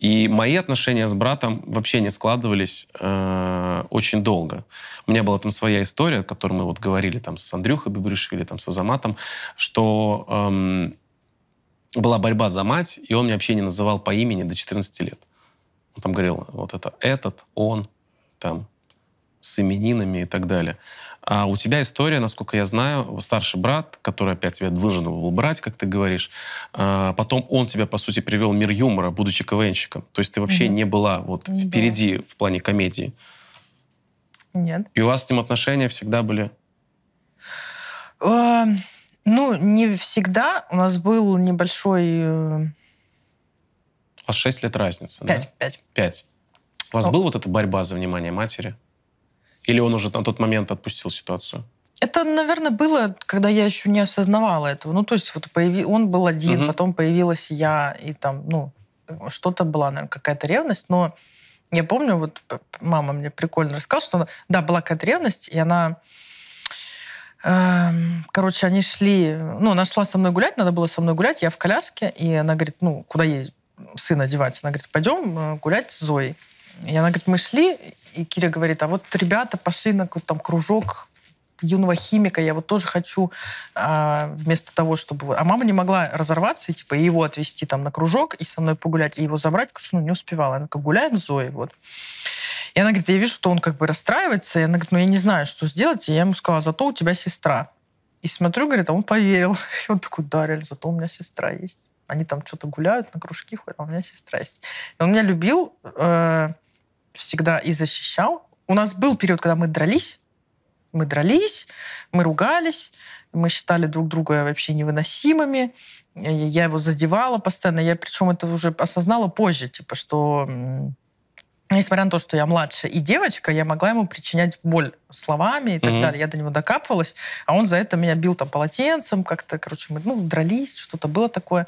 И мои отношения с братом вообще не складывались э, очень долго. У меня была там своя история, о которой мы вот говорили там с Андрюхой Бибришвили, там с Азаматом, что эм, была борьба за мать, и он меня вообще не называл по имени до 14 лет. Он там говорил, вот это этот, он, там, с именинами и так далее. А у тебя история, насколько я знаю, старший брат, который опять тебя должен был брать, как ты говоришь, а, потом он тебя, по сути, привел в мир юмора, будучи КВНщиком. То есть ты вообще Мгм. не была вот Да. впереди в плане комедии. Нет. И у вас с ним отношения всегда были... Э, Ну, не всегда. У нас был небольшой... э, У вас 6 лет разница, да? Пять, пять. Пять. У вас О. была вот эта борьба за внимание матери? Или он уже на тот момент отпустил ситуацию? Это, наверное, было, когда я еще не осознавала этого. Ну, то есть вот появи... он был один, Мгм. потом появилась я, и там, ну, что-то была, наверное, какая-то ревность, но я помню, вот мама мне прикольно рассказала, что, она- да, была какая-то ревность, и она... эм, Короче, они шли... Ну, она шла со мной гулять, надо было со мной гулять, я в коляске, и она говорит, ну, куда ей сына одевать? Она говорит, пойдем э, гулять с Зоей. И она говорит, мы шли, и Киря говорит, а вот ребята пошли на какой-то там кружок юного химика, я вот тоже хочу а, вместо того, чтобы... А мама не могла разорваться и типа его отвезти там на кружок и со мной погулять, и его забрать, потому что ну, не успевала. Она как гуляем с Зоей, вот. И она говорит, я вижу, что он как бы расстраивается, и она говорит, ну я не знаю, что сделать, и я ему сказала, зато у тебя сестра. И смотрю, говорит, а он поверил. И он такой, да, реально, зато у меня сестра есть. Они там что-то гуляют, на кружки а у меня сестра есть. И он меня любил э, всегда и защищал. У нас был период, когда мы дрались, мы дрались, мы ругались, мы считали друг друга вообще невыносимыми. Я его задевала постоянно. Я причем это уже осознала позже, типа, что несмотря на то, что я младше и девочка, я могла ему причинять боль словами и так Мгм. далее. Я до него докапывалась, а он за это меня бил там полотенцем, как-то, короче, мы ну, дрались, что-то было такое.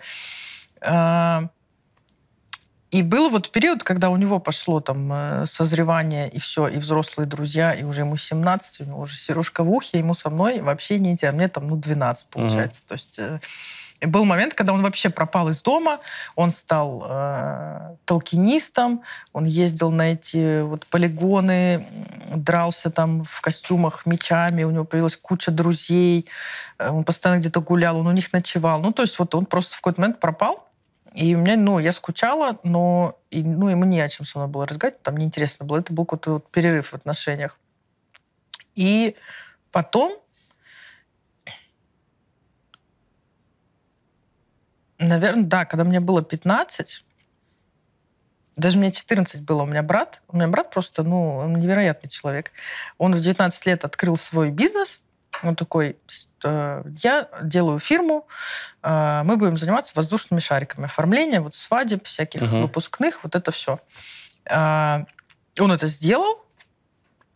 И был вот период, когда у него пошло там э, созревание и все, и взрослые друзья, и уже ему 17, у него уже сережка в ухе, ему со мной вообще не идти, а мне там, ну, 12 получается. Mm-hmm. То есть э, был момент, когда он вообще пропал из дома, он стал э, толкинистом, он ездил на эти вот полигоны, дрался там в костюмах мечами, у него появилась куча друзей, э, он постоянно где-то гулял, он у них ночевал. Ну, то есть вот он просто в какой-то момент пропал, и у меня, ну, я скучала, но и, ну, ему не о чем со мной было разговаривать, там неинтересно было. Это был какой-то вот перерыв в отношениях. И потом, наверное, да, когда мне было 15, даже мне 14 было, у меня брат, у меня брат просто, ну, невероятный человек. Он в 19 лет открыл свой бизнес, он такой, э, я делаю фирму, э, мы будем заниматься воздушными шариками. Оформление, вот свадеб, всяких угу. выпускных, вот это все. Э, он это сделал,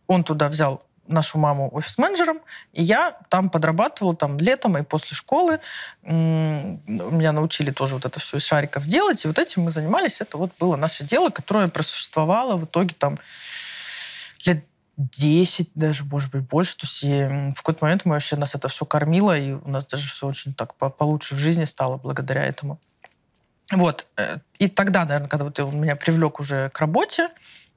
он туда взял нашу маму офис-менеджером, и я там подрабатывала там летом и после школы. Меня научили тоже вот это все из шариков делать, и вот этим мы занимались. Это вот было наше дело, которое просуществовало в итоге там лет 10 даже, может быть, больше. То есть в какой-то момент мы вообще нас это все кормило, и у нас даже все очень так получше в жизни стало благодаря этому. Вот. Э, и тогда, наверное, когда вот он меня привлек уже к работе,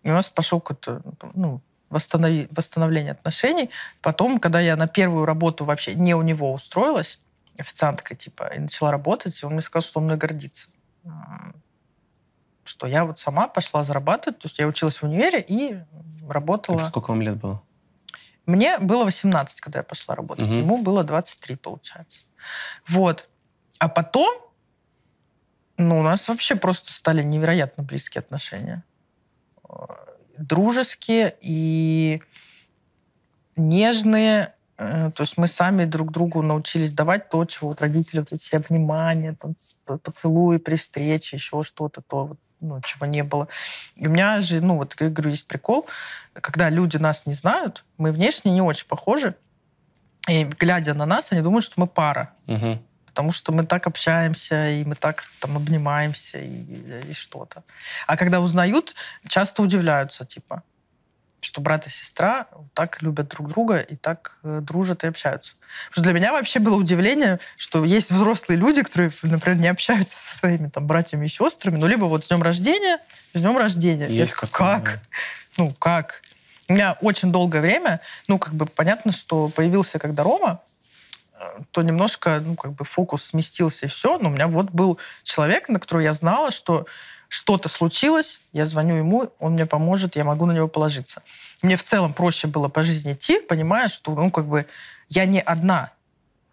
у нас пошел какой-то ну, восстанови, восстановление отношений. Потом, когда я на первую работу вообще не у него устроилась, официанткой, типа, и начала работать, он мне сказал, что он мной гордится. Что я вот сама пошла зарабатывать. То есть я училась в универе и работала. Так сколько вам лет было? Мне было 18, когда я пошла работать. Угу. Ему было 23, получается. Вот. А потом, ну, у нас вообще просто стали невероятно близкие отношения. Дружеские и нежные. Э, то есть мы сами друг другу научились давать то, чего вот родители, вот эти обнимания, там, поцелуи при встрече, еще что-то, то вот ну, чего не было. И у меня же, ну, вот, я говорю, есть прикол, когда люди нас не знают, мы внешне не очень похожи, и глядя на нас, они думают, что мы пара. Угу. Потому что мы так общаемся, и мы так там обнимаемся, и, и что-то. А когда узнают, часто удивляются, типа, что брат и сестра так любят друг друга и так э, дружат и общаются. Потому что для меня вообще было удивление, что есть взрослые люди, которые, например, не общаются со своими там братьями и сестрами, ну, либо вот с днем рождения, с днем рождения. Есть Я, как? Да. Ну, как? У меня очень долгое время, ну, как бы понятно, что появился когда Рома, э, то немножко, ну, как бы фокус сместился и все, но у меня вот был человек, на которого я знала, что что-то случилось, я звоню ему, он мне поможет, я могу на него положиться. Мне в целом проще было по жизни идти, понимая, что, ну, как бы, я не одна.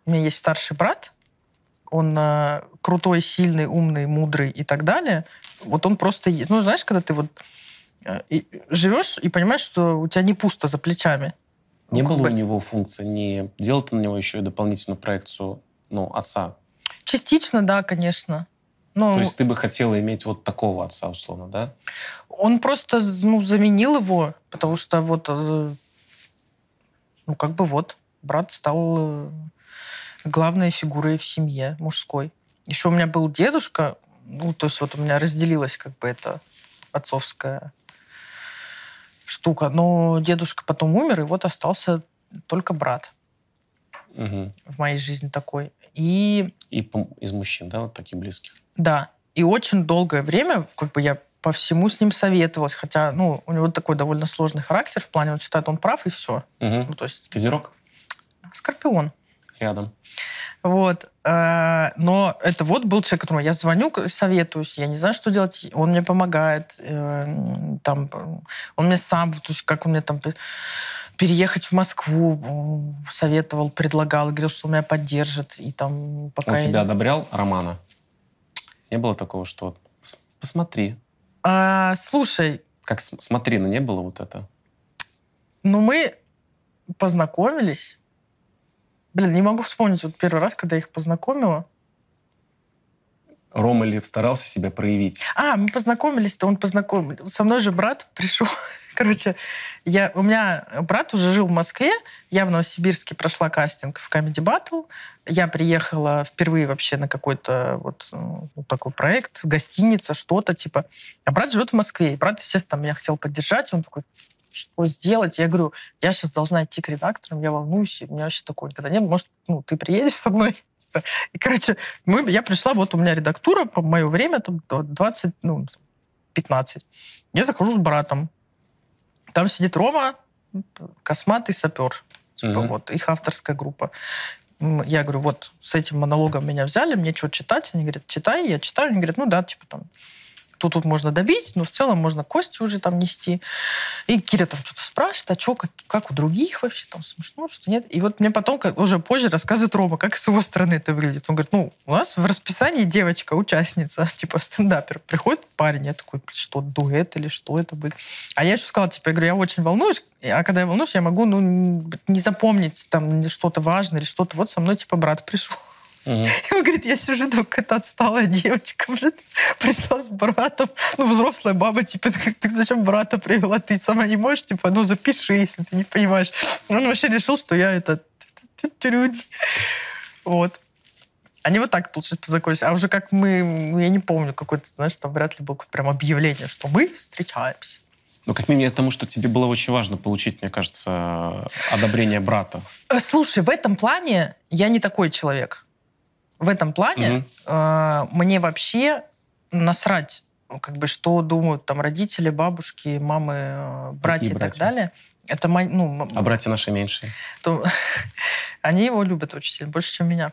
У меня есть старший брат, он э, крутой, сильный, умный, мудрый и так далее. Вот он просто есть. Ну, знаешь, когда ты вот э, и, живешь и понимаешь, что у тебя не пусто за плечами. Не ну, было бы... у него функции, не делал на него еще и дополнительную проекцию ну, отца? Частично, да, конечно. Ну, То есть ты бы хотела иметь вот такого отца, условно, да? Он просто ну, заменил его, потому что вот, э, ну как бы вот, брат стал э, главной фигурой в семье мужской. Еще у меня был дедушка, ну то есть вот у меня разделилась как бы эта отцовская штука. Но дедушка потом умер, и вот остался только брат угу. в моей жизни такой. И... И из мужчин, да, вот таких близких? Да. И очень долгое время, как бы я по всему с ним советовалась, хотя, ну, у него такой довольно сложный характер в плане, он считает, он прав, и все. Угу. Ну, то есть... Козерог? Скорпион. Рядом. Вот. Э, но это вот был человек, которому я звоню, советуюсь, я не знаю, что делать, он мне помогает, э, там, он мне сам, то есть как он мне там переехать в Москву советовал, предлагал, говорил, что он меня поддержит. И там пока он я... тебя одобрял, Романа? Не было такого, что посмотри. А, слушай. Как смотри, ну не было вот это? Ну, мы познакомились. Блин, не могу вспомнить вот первый раз, когда я их познакомила. Рома ли старался себя проявить? А, мы познакомились-то, он познакомился. Со мной же брат пришел. Короче, я, у меня брат уже жил в Москве, я в Новосибирске прошла кастинг в Comedy Battle. Я приехала впервые вообще на какой-то вот, ну, вот такой проект, гостиница, что-то типа. А брат живет в Москве. И брат, естественно, меня хотел поддержать. Он такой, что сделать? Я говорю, я сейчас должна идти к редакторам, я волнуюсь, и у меня вообще такого никогда нет. Может, ну, ты приедешь со мной? И, короче, мы, я пришла, вот у меня редактура, по мое время, там 20, ну, 15. Я захожу с братом. Там сидит Рома, косматый сапер. Типа, mm-hmm. вот, их авторская группа. Я говорю, вот с этим монологом меня взяли, мне что читать? Они говорят, читай, я читаю. Они говорят, ну да, типа там тут, тут можно добить, но в целом можно кости уже там нести. И Киря там что-то спрашивает, а что, как, как у других вообще там смешно, что нет. И вот мне потом, как, уже позже рассказывает Рома, как с его стороны это выглядит. Он говорит, ну, у нас в расписании девочка, участница, типа стендапер. Приходит парень, я такой, что, дуэт или что это будет? А я еще сказала, типа, я говорю, я очень волнуюсь, а когда я волнуюсь, я могу, ну, не запомнить там что-то важное или что-то. Вот со мной, типа, брат пришел. И он говорит, я сижу, думаю, какая-то отсталая девочка, блин, пришла с братом. Ну, взрослая баба, типа, ты, ты зачем брата привела? Ты сама не можешь, типа, ну, запиши, если ты не понимаешь. Он вообще решил, что я это... Вот. Они вот так получилось познакомились. А уже как мы, я не помню, какой-то, знаешь, там вряд ли было какое-то прям объявление, что мы встречаемся. Ну, как минимум, тому, что тебе было очень важно получить, мне кажется, одобрение брата. Э, слушай, в этом плане я не такой человек. В этом плане mm э, мне вообще насрать, как бы, что думают там родители, бабушки, мамы, э, братья и, и так далее. Это ну, а братья наши меньшие? То, они его любят очень сильно, больше, чем меня.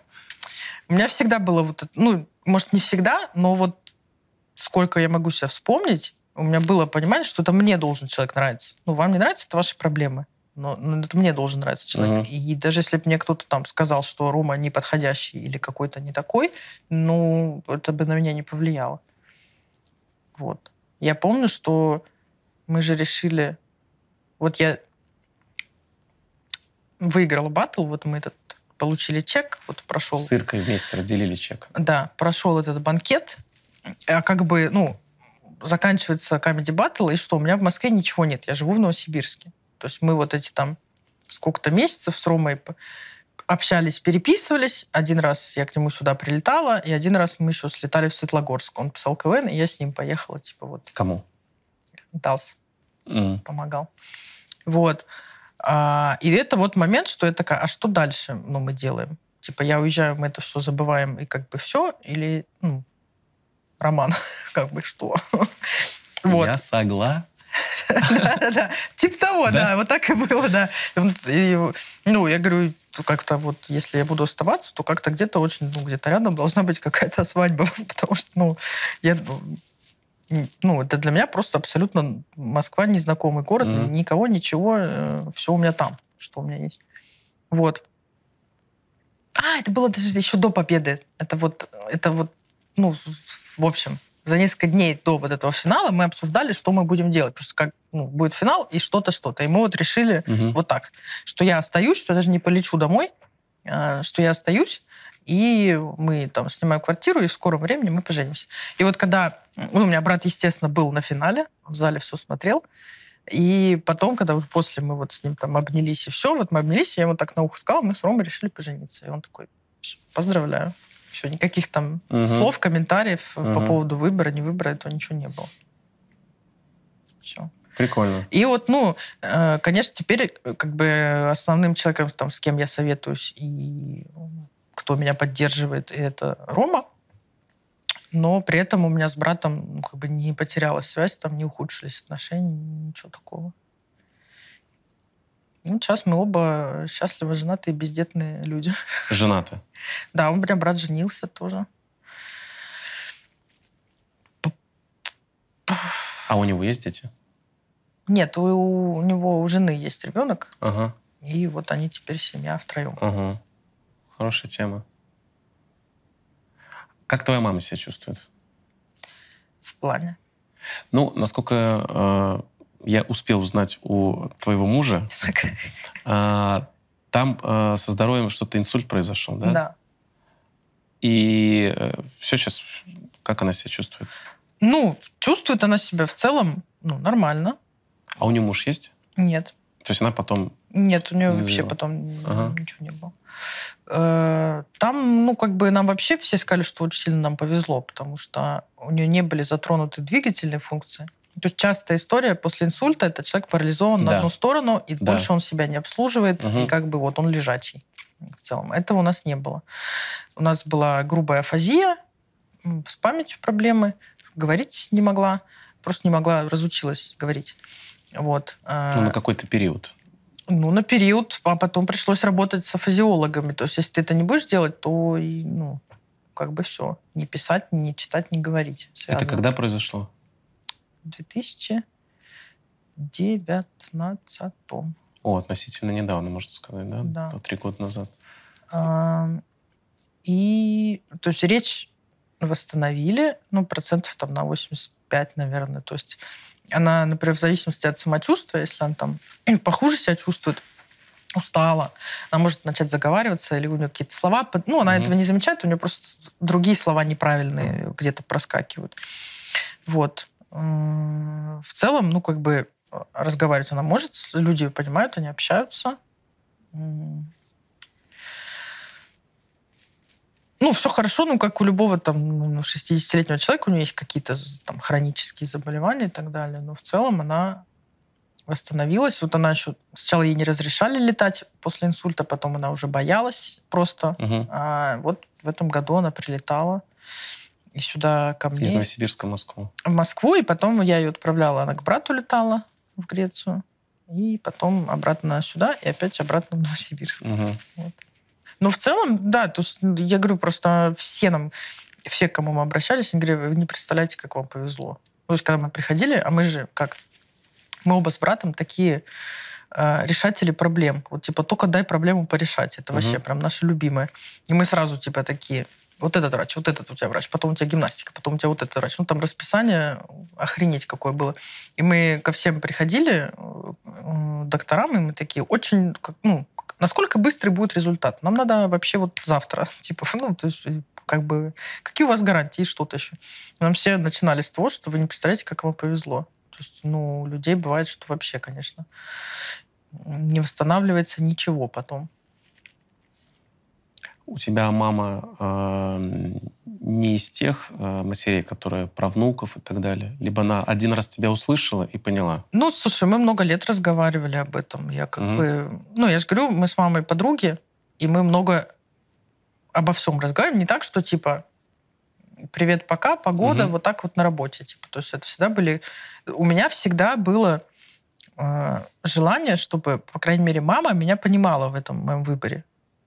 У меня всегда было вот, ну, может, не всегда, но вот сколько я могу себя вспомнить, у меня было понимание, что это мне должен человек нравиться. Ну, вам не нравится, это ваши проблемы но, но это мне должен нравиться человек. Uh-huh. И даже если бы мне кто-то там сказал, что Рома неподходящий или какой-то не такой, ну, это бы на меня не повлияло. Вот. Я помню, что мы же решили... Вот я выиграла батл, вот мы этот получили чек, вот прошел... С Иркой вместе разделили чек. Да, прошел этот банкет, а как бы, ну, заканчивается Comedy Battle, и что, у меня в Москве ничего нет, я живу в Новосибирске. То есть мы вот эти там сколько-то месяцев с Ромой общались, переписывались. Один раз я к нему сюда прилетала, и один раз мы еще слетали в Светлогорск. Он писал КВН, и я с ним поехала, типа вот. Кому? Далс. Mm. Помогал. Вот. А, и это вот момент, что я такая, а что дальше ну, мы делаем? Типа я уезжаю, мы это все забываем, и как бы все? Или, ну, роман, как бы что? Я согласна. Да-да-да, типа того, да, вот так и было, да. Ну, я говорю, как-то вот, если я буду оставаться, то как-то где-то очень, ну, где-то рядом должна быть какая-то свадьба, потому что, ну, я, ну, это для меня просто абсолютно Москва незнакомый город, mm-hmm. никого, ничего, э, все у меня там, что у меня есть. Вот. А, это было даже еще до победы. Это вот, это вот, ну, в общем, за несколько дней до вот этого финала мы обсуждали, что мы будем делать. Просто как ну, будет финал и что-то, что-то. И мы вот решили угу. вот так, что я остаюсь, что я даже не полечу домой, а, что я остаюсь, и мы там снимаем квартиру, и в скором времени мы поженимся. И вот когда... Ну, у меня брат, естественно, был на финале, в зале все смотрел, и потом, когда уже после мы вот с ним там обнялись и все, вот мы обнялись, я ему так на ухо сказала, мы с Ромой решили пожениться. И он такой, поздравляю. Все, никаких там угу. слов, комментариев угу. по поводу выбора, не выбора, этого ничего не было. Все. Прикольно. И вот, ну, э, конечно, теперь э, как бы основным человеком, там, с кем я советуюсь и кто меня поддерживает, это Рома. Но при этом у меня с братом ну, как бы не потерялась связь, там не ухудшились отношения, ничего такого. Ну, сейчас мы оба счастливы, женатые, бездетные люди. Женаты? Да, у меня брат женился тоже. А у него есть дети? Нет, у, у него у жены есть ребенок. Ага. И вот они теперь семья втроем. Ага. Хорошая тема. Как твоя мама себя чувствует? В плане? Ну, насколько э, я успел узнать у твоего мужа, а, там а, со здоровьем что-то инсульт произошел, да? Да. И э, все сейчас Как она себя чувствует? Ну, чувствует она себя в целом ну, нормально. А у нее муж есть? Нет. То есть она потом... Нет, у нее Не вообще завела. потом Ага. ничего не было. Э, Там, ну, как бы нам вообще все сказали, что очень сильно нам повезло, потому что у нее не были затронуты двигательные функции. То есть частая история после инсульта, это человек парализован Да. на одну сторону, и Да. больше он себя не обслуживает, Мгм. и как бы вот он лежачий в целом. Этого у нас не было. У нас была грубая афазия, с памятью проблемы, говорить не могла, просто не могла, разучилась говорить. Вот. Ну, на какой-то период. Ну, на период, а потом пришлось работать с афазиологами. То есть, если ты это не будешь делать, то, ну, как бы все. Не писать, не читать, не говорить. Это Связано. когда произошло? В 2019 О, относительно недавно, можно сказать, да? Да. Три года назад. А, И, то есть, речь восстановили, ну, процентов там на 85, наверное. То есть, она, например, в зависимости от самочувствия, если она там похуже себя чувствует, устала, она может начать заговариваться, или у нее какие-то слова, ну, она Мгм. этого не замечает, у нее просто другие слова неправильные где-то проскакивают. Вот. В целом, ну, как бы э, разговаривать она может, люди понимают, они общаются. Ну, все хорошо, ну, как у любого там ну, 60-летнего человека, у нее есть какие-то там хронические заболевания и так далее, но в целом она восстановилась. Вот она еще... Сначала ей не разрешали летать после инсульта, потом она уже боялась просто. Мгм. А вот в этом году она прилетала и сюда ко Из мне, Новосибирска в Москву. в Москву, и потом я ее отправляла, она к брату летала в Грецию, и потом обратно сюда, и опять обратно в Новосибирск. Мгм. Ну, в целом, да, то есть ну, я говорю, просто все нам, все, к кому мы обращались, они говорят, вы не представляете, как вам повезло. То есть, когда мы приходили, а мы же как, мы оба с братом такие э, решатели проблем. Вот, типа, только дай проблему порешать. Это Мгм. вообще прям наши любимые. И мы сразу, типа, такие, вот этот врач, вот этот у тебя врач, потом у тебя гимнастика, потом у тебя вот этот врач. Ну, там расписание охренеть какое было. И мы ко всем приходили, э, докторам, и мы такие, очень, ну, насколько быстрый будет результат? Нам надо вообще вот завтра. Типа, ну, то есть, как бы, какие у вас гарантии, что-то еще. Нам все начинали с того, что вы не представляете, как вам повезло. То есть, ну, людей бывает, что вообще, конечно, не восстанавливается ничего потом. У тебя мама э, не из тех э, матерей, которые про внуков и так далее? Либо она один раз тебя услышала и поняла? Ну, слушай, мы много лет разговаривали об этом. Я как Мгм. бы... Ну, я же говорю, мы с мамой подруги, и мы много обо всем разговариваем. Не так, что типа привет, пока, погода, Мгм. вот так вот на работе. Типа. То есть это всегда были... У меня всегда было э, желание, чтобы, по крайней мере, мама меня понимала в этом моем выборе.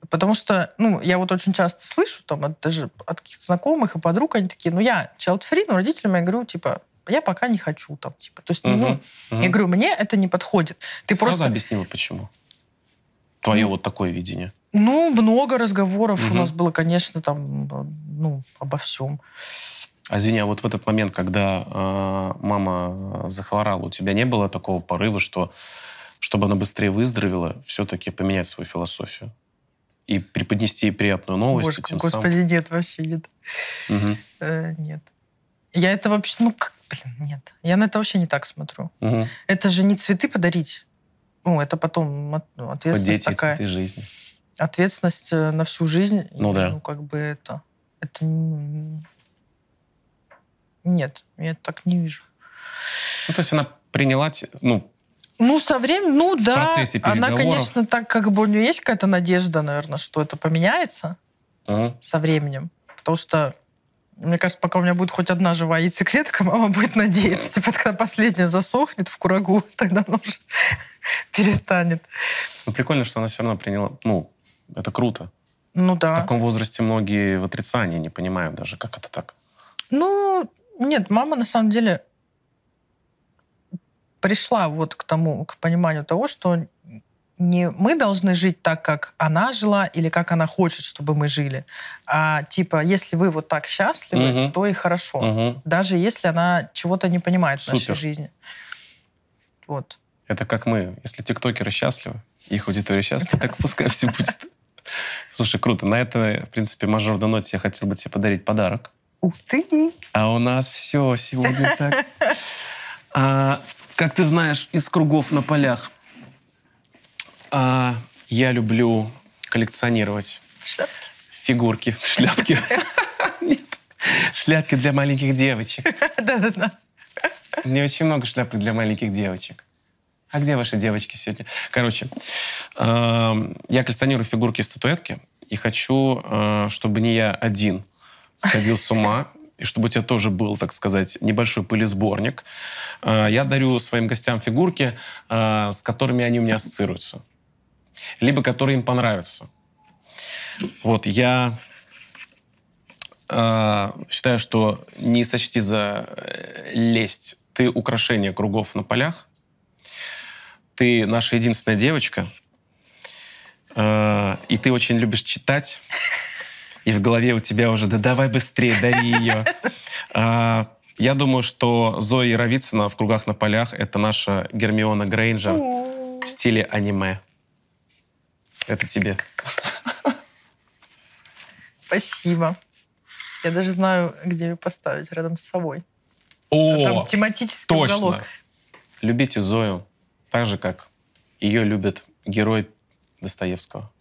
Потому что, ну, я вот очень часто слышу, там, от, даже от каких-то знакомых и подруг, они такие, ну, я child-free, но родителям я говорю, типа, я пока не хочу, там, типа. То есть, ну, Мгм. Мгм. я говорю, мне это не подходит. Ты Сразу просто... объяснила, почему? Твое Ну, вот такое видение. Ну, много разговоров у Мгм. нас было, конечно, там, ну, обо всем. А извини, а вот в этот момент, когда э, мама захворала, у тебя не было такого порыва, что чтобы она быстрее выздоровела, все-таки поменять свою философию? И преподнести ей приятную новость, Боже, тем господи, нет, вообще нет. самым... Мгм. Э, нет. Я это вообще, ну, как, блин, нет. Я на это вообще не так смотрю. Мгм. Это же не цветы подарить. Ну, это потом от- ну, ответственность дети такая. цветы жизни. Ответственность э, на всю жизнь. Ну И, да. Ну, как бы это... Это... Нет, я так не вижу. Ну, то есть она приняла, ну, Ну, со временем, ну В да. Она, конечно, так как бы у нее есть какая-то надежда, наверное, что это поменяется мгм. со временем. Потому что, мне кажется, пока у меня будет хоть одна живая яйцеклетка, мама будет надеяться. Типа, когда последняя засохнет в курагу, тогда она уже перестанет. Ну, прикольно, что она все равно приняла. Ну, это круто. Ну В да. таком возрасте многие в отрицании не понимают даже, как это так. Ну, нет, мама на самом деле пришла вот к тому, к пониманию того, что не мы должны жить так, как она жила, или как она хочет, чтобы мы жили. А типа, если вы вот так счастливы, Мгм. то и хорошо. Мгм. Даже если она чего-то не понимает в нашей Супер. жизни. Вот. Это как мы. Если тиктокеры счастливы, их аудитория счастлива, так пускай все будет. Слушай, круто. На этой, в принципе, мажорной ноте я хотел бы тебе подарить подарок. Ух ты! А у нас все сегодня так. А, как ты знаешь, из кругов на полях а, я люблю коллекционировать Шляпки. фигурки, шляпки. Нет, шляпки для маленьких девочек. Да-да-да. У меня очень много шляпок для маленьких девочек. А где ваши девочки сегодня? Короче, эм, я коллекционирую фигурки и статуэтки, и хочу, э, чтобы не я один сходил с ума, и чтобы у тебя тоже был, так сказать, небольшой пылесборник. Э, Я дарю своим гостям фигурки, э, с которыми они у меня ассоциируются. Либо которые им понравятся. Вот, я э, считаю, что не сочти за э, лесть. Ты украшение кругов на полях. Ты наша единственная девочка. И ты очень любишь читать. И в голове у тебя уже, да давай быстрее, дари ее. Э, я думаю, что Зоя Яровицына в «Кругах на полях» — это наша Гермиона Грейнджер в стиле аниме. Это тебе. Спасибо. Я даже знаю, где ее поставить, рядом с собой. О, Там тематический точно. уголок. Любите Зою так же, как ее любит герой Достоевского.